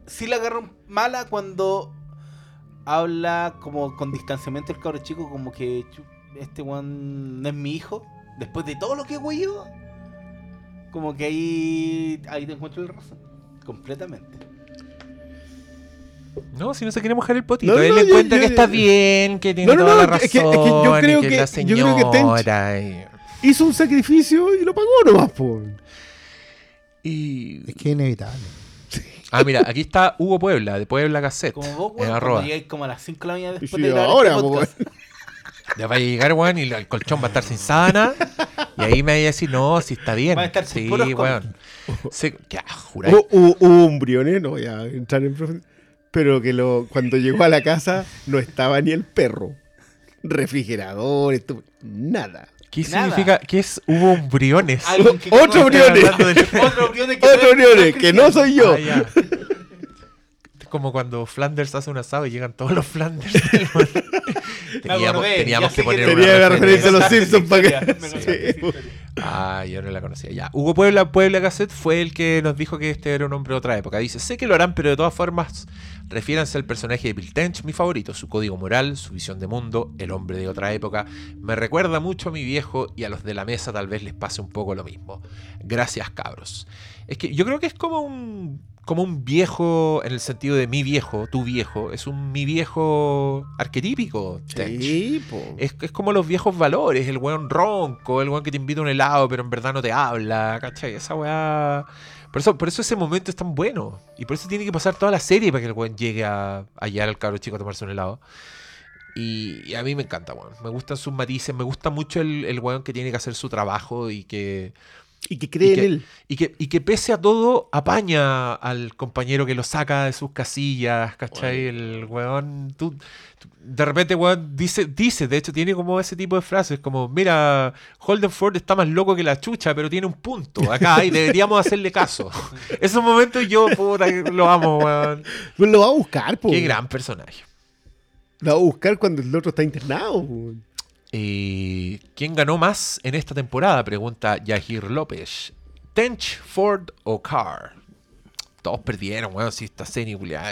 sí la agarro mala cuando habla como con distanciamiento el cabro chico, como que este weón no es mi hijo. Después de todo lo que he como que ahí, ahí te encuentro la razón. Completamente. No, si no se quiere mojar el potito. No, no, Él no, encuentra yo- que está bien, que tiene No, no, toda no, la razón. es que- es que yo creo que, que- la yo creo que Tench- y- Hizo un sacrificio y lo pagó nomás, po. y- Es que es inevitable. Ah, mira, aquí está Hugo Puebla, de Puebla Cassette. Como vos, en weón, arroba. cuando llegáis como a las 5 de la mañana después Sí, de ahora, este. Ya vaya a llegar, weón, y el colchón va a estar sin sábana. Y ahí me vaya a decir, no, si está bien. Va a estar tus sí, weón. Sí, ya, juráis. Hubo, un briones, no voy a entrar en pero que lo, cuando llegó a la casa no estaba ni el perro. Refrigerador, esto- nada. ¿Qué nada. significa? ¿Qué es hubo briones? Alguien que Otro Briones. Del- Otro Briones que Otro no es- briones, que no soy yo. Ah. Es como cuando Flanders hace un asado y llegan todos los Flanders teníamos que poner que una Tenía la referencia a los Simpsons para que. Ah, yo no la conocía. Ya. Hugo Puebla, Puebla Cassette fue el que nos dijo que este era un hombre de otra época. Dice, sé que lo harán, pero de todas formas, refiéranse al personaje de Bill Tench, mi favorito, su código moral, su visión de mundo, el hombre de otra época. Me recuerda mucho a mi viejo y a los de la mesa tal vez les pase un poco lo mismo. Gracias, cabros. Es que yo creo que es como un como un viejo en el sentido de mi viejo, tu viejo, es un mi viejo arquetípico. Tench. Sí. Es, es como los viejos valores, el weón ronco, el weón que te invita a un helado pero en verdad no te habla, ¿cachai? Esa weá... Por eso, por eso ese momento es tan bueno. Y por eso tiene que pasar toda la serie para que el weón llegue a, hallar al cabro chico a tomarse un helado. Y, y a mí me encanta, weón. Me gustan sus matices, me gusta mucho el, el weón que tiene que hacer su trabajo y que, Y que cree y en él. y que, y que pese a todo apaña al compañero que lo saca de sus casillas, ¿cachai? El weón, tú, tú- de repente weón dice, dice, de hecho tiene como ese tipo de frases, como, mira, Holdenford está más loco que la chucha, pero tiene un punto acá y deberíamos hacerle caso. Esos momentos yo, puta, lo amo, weón. Pues lo va a buscar, po. Qué gran personaje. Lo va a buscar cuando el otro está internado, po. Eh, ¿Quién ganó más en esta temporada? Pregunta Yahir López. ¿Tench, Ford o Carr? Todos perdieron, weón. Si esta serie culiada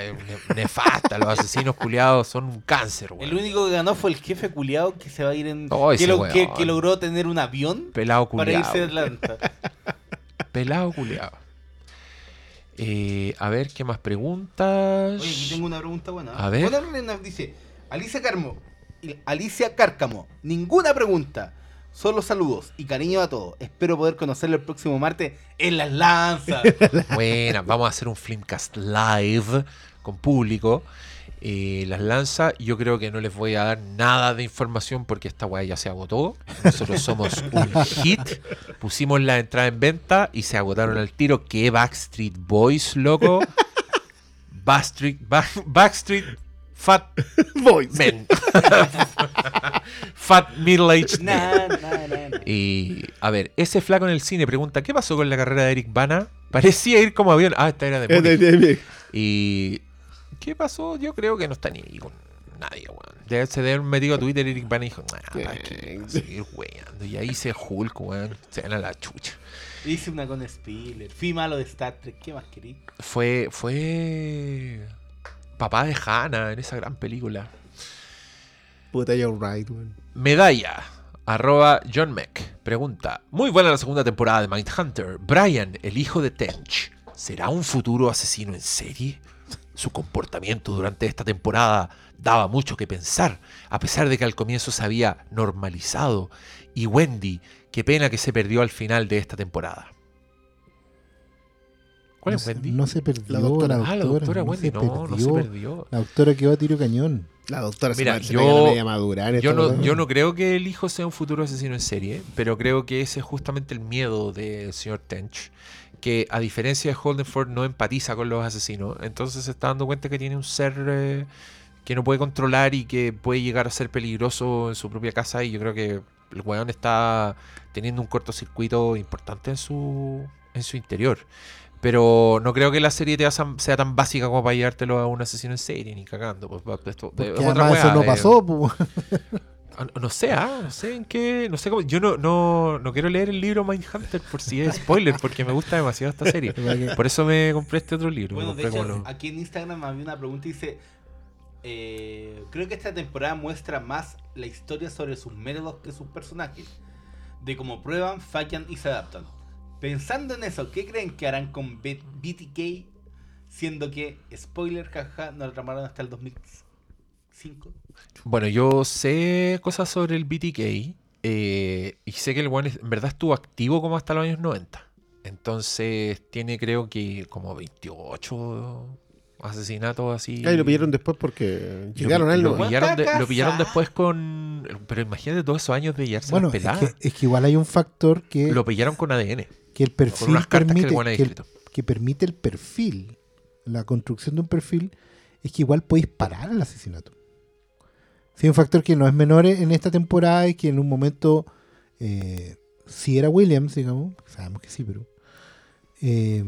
nefasta. Los asesinos culiados son un cáncer, El weón. único que ganó fue el jefe culiado que se va a ir en. Oh, que, ese lo- weón. que- que logró tener un avión Pelado para irse a culiado. Atlanta. Pelado culiado. Eh, a ver, ¿qué más preguntas? Oye, aquí tengo una pregunta buena. A ver. Dice: Alicia Carmo. Alicia Cárcamo. Ninguna pregunta. Solo saludos y cariño a todos. Espero poder conocerlo el próximo martes en las lanzas. Buena, vamos a hacer un Flimcast live con público. Eh, las lanza, yo creo que no les voy a dar nada de información porque esta weá ya se agotó. Nosotros somos un hit. Pusimos la entrada en venta y se agotaron al tiro. ¿Qué Backstreet Boys, loco? Backstreet, Back- Backstreet Fat Boys. Men. Fat Middle Aged Men. Na, na, na, na. Y a ver, ese flaco en el cine pregunta: ¿Qué pasó con la carrera de Eric Bana? Parecía ir como avión. Ah, esta era de de- Múnich. de- de- ¿Y qué pasó? Yo creo que no está ni ahí con nadie, weón. Debe se debe haber metido a Twitter Eric Bana y dijo: Nah, ¿para qué? Voy a seguir weando. Y ahí se Hulk, weón. Se van a la chucha. Hice una con Spiller. Fui malo de Star Trek. ¿Qué más querí? Fue. Fue. Papá de Hannah en esa gran película. Puta, you're right, weón. Medalla. Arroba John Meck. Pregunta. Muy buena la segunda temporada de Mindhunter. Brian, el hijo de Tench, ¿será un futuro asesino en serie? Su comportamiento durante esta temporada daba mucho que pensar, a pesar de que al comienzo se había normalizado. Y Wendy, qué pena que se perdió al final de esta temporada. ¿Cuál no es Wendy? No se perdió La doctora. ah, la doctora Wendy. se No, no se perdió. perdió. La doctora quedó a tiro cañón. La doctora se Mira, se yo- pega la media madura en Yo no, yo no creo que el hijo sea un futuro asesino en serie, pero creo que ese es justamente el miedo del señor Tench, que a diferencia de Holdenford no empatiza con los asesinos, entonces se está dando cuenta que tiene un ser eh, que no puede controlar y que puede llegar a ser peligroso en su propia casa y yo creo que el weón está teniendo un cortocircuito importante en su, en su interior. Pero no creo que la serie te sea tan básica como para llevártelo a un asesino en serie, ni cagando. pues, esto- otra eso no pasó, pues. Ah, No, no sé, ah, no sé en qué, no sé cómo, yo no, no, no quiero leer el libro Mindhunter por si es spoiler, porque me gusta demasiado esta serie. Por eso me compré este otro libro. me Bueno, de hecho, lo- aquí en Instagram había una pregunta y dice: eh, Creo que esta temporada muestra más la historia sobre sus métodos que sus personajes, de cómo prueban, fallan y se adaptan. Pensando en eso, ¿qué creen que harán con B- BTK Siendo que, spoiler, jaja, no lo tramaron hasta el 2005. Bueno, yo sé cosas sobre el BTK eh, y sé que el one en verdad estuvo activo como hasta los años 90. Entonces tiene creo que como 28 asesinatos así. Ahí lo pillaron después porque llegaron a él. lo, pillaron de- Casa. lo pillaron después con... Pero imagínate todos esos años de llevarse Bueno, las es que, es que igual hay un factor que, Lo pillaron con ADN. Que el perfil unas cartas que el permite, que, el- escrito. que permite el perfil, la construcción de un perfil, es que igual podéis parar el asesinato. Sí, un factor que no es menor en esta temporada y que en un momento, eh, si era Williams, digamos, sabemos que sí, pero eh,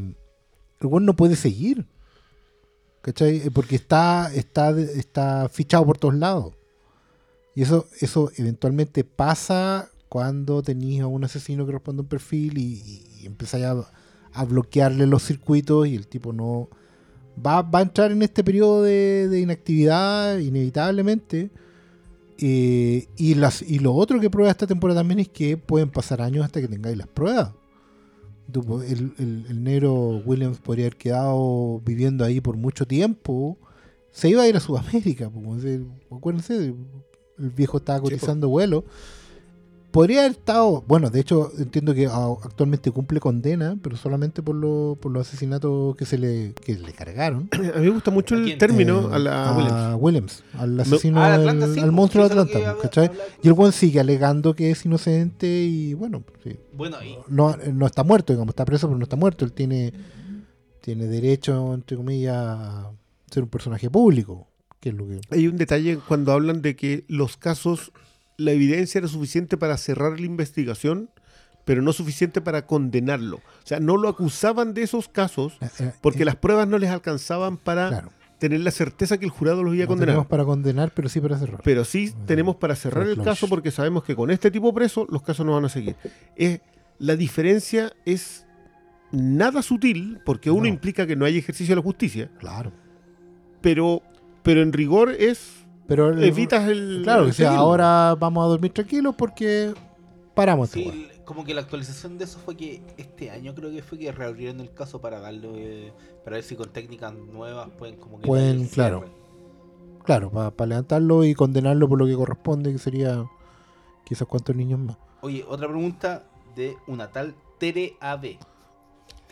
el weón no puede seguir. ¿Cachai? Eh, Porque está, está, está fichado por todos lados. Y eso, eso eventualmente pasa cuando tenéis a un asesino que responde a un perfil y, y, empezáis a, a bloquearle los circuitos y el tipo no va, va a entrar en este periodo de, de inactividad inevitablemente. Eh, y, las, y lo otro que prueba esta temporada también es que pueden pasar años hasta que tengáis las pruebas. Po- El, el- el negro Williams podría haber quedado viviendo ahí por mucho tiempo. Se iba a ir a Sudamérica. se- acuérdense, el viejo estaba po. cotizando vuelo. Podría haber estado, bueno, de hecho entiendo que ah, actualmente cumple condena, pero solamente por, lo- por los asesinatos que se le, que le cargaron. A mí me gusta mucho ¿A el término Eh, a la a Williams. Williams, al asesino, Ah, el sí, al pues, monstruo de Atlanta, habla- ¿cachai? habla- Y el buen sigue alegando que es inocente y bueno, sí. Bueno, y no, no está muerto, digamos, está preso, pero no está muerto. Él tiene, tiene derecho, entre comillas, a ser un personaje público, que es lo que... Hay un detalle cuando hablan de que los casos, la evidencia era suficiente para cerrar la investigación, pero no suficiente para condenarlo. O sea, no lo acusaban de esos casos eh, porque eh, las pruebas no les alcanzaban para Claro, tener la certeza que el jurado los iba a no condenar. tenemos para condenar, pero sí para cerrar. Pero sí tenemos para cerrar el caso porque sabemos que con este tipo preso los casos no van a seguir. Es, la diferencia es nada sutil porque uno No. implica que no hay ejercicio de la justicia, Claro. pero, pero en rigor es Pero el- evitas el... Claro, el que sea, ahora vamos a dormir tranquilos porque paramos. sí, como que la actualización de eso fue que este año creo que fue que reabrieron el caso para darle, eh, para ver si con técnicas nuevas pueden como que Pueden, claro. Claro, para levantarlo y condenarlo por lo que corresponde, que sería quizás cuántos niños más. Oye, otra pregunta de una tal Tere AB.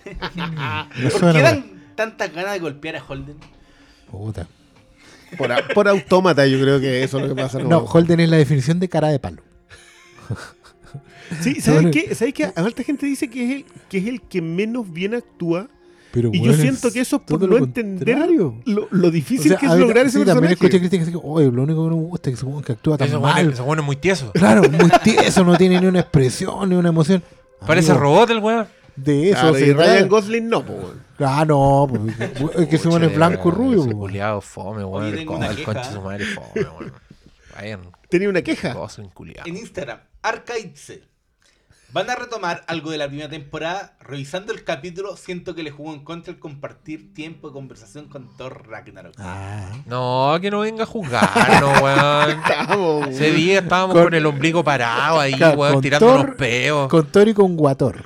Me ¿Por suena qué dan tantas ganas de golpear a Holden? Puta. Por, a- por autómata yo creo que eso es lo que pasa. No, Holden es la definición de cara de palo. Sí, ¿sabes qué? ¿Sabes qué? Harta gente dice que es, el, que es el que menos bien actúa Pero, y yo siento que eso es por no lo entender lo, lo O difícil sea, que a es ver, lograr ese sí, también personaje. escuché críticas que oye, lo único que no me gusta es que ese que actúa tan Ese mal. bueno, ese bueno es muy tieso. Claro, muy tieso, no tiene ni una expresión, ni una emoción. Parece Amigo, robot el weón. De eso, Claro, se y Ryan. Gosling no, po, weón. Ah, no, pues, es que weón es blanco y rubio. Ese pues, culiado fome, weón. El, co- el concha de su madre fome, weón. Vayan, Tenía una queja. culiado. En Instagram, Arcaidse. Van a retomar algo de la primera temporada. Revisando el capítulo, siento que le jugó en contra el compartir tiempo de conversación con Thor Ragnarok. Ah, No, que no venga a jugarnos, weón. Vamos, Ese día estábamos Con- con, el ombligo parado ahí, Claro, weón, tirando Thor- unos peos. con Tori y con Guator.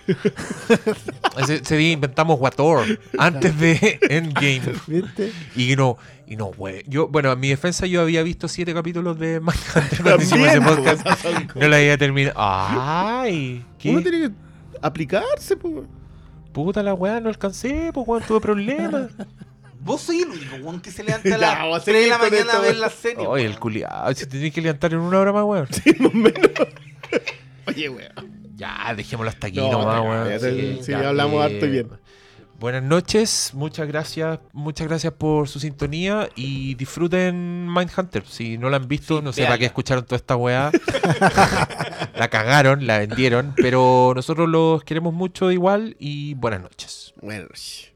Ese, ese día inventamos Wator antes de Endgame. ¿Viste? Y no, y no, güey. Yo, bueno, en mi defensa yo había visto siete capítulos de Mindhunter cuando hicimos ese También, podcast. No lo había terminado. ¡Ay! Uno ¿Qué? tiene que aplicarse, po. weón. Puta la weá, no alcancé, pues weón, tuve problemas. Vos soy el único weón que se levanta a Ya, las vamos a 3 de seguir la con mañana esto, a ver weón. la serie. Oye, el culiado, si te tienes que levantar en una hora más, weón. Oye, weón. Ya, dejémoslo hasta aquí No, nomás, ya, weón. ya, Sí, sí, ya, hablamos eh, harto y bien. Buenas noches, muchas gracias, muchas gracias por su sintonía y disfruten Mindhunter. Si no la han visto, Sí, no sé para qué escucharon toda esta weá. la cagaron, la vendieron, pero nosotros los queremos mucho igual y buenas noches. Bueno, sh-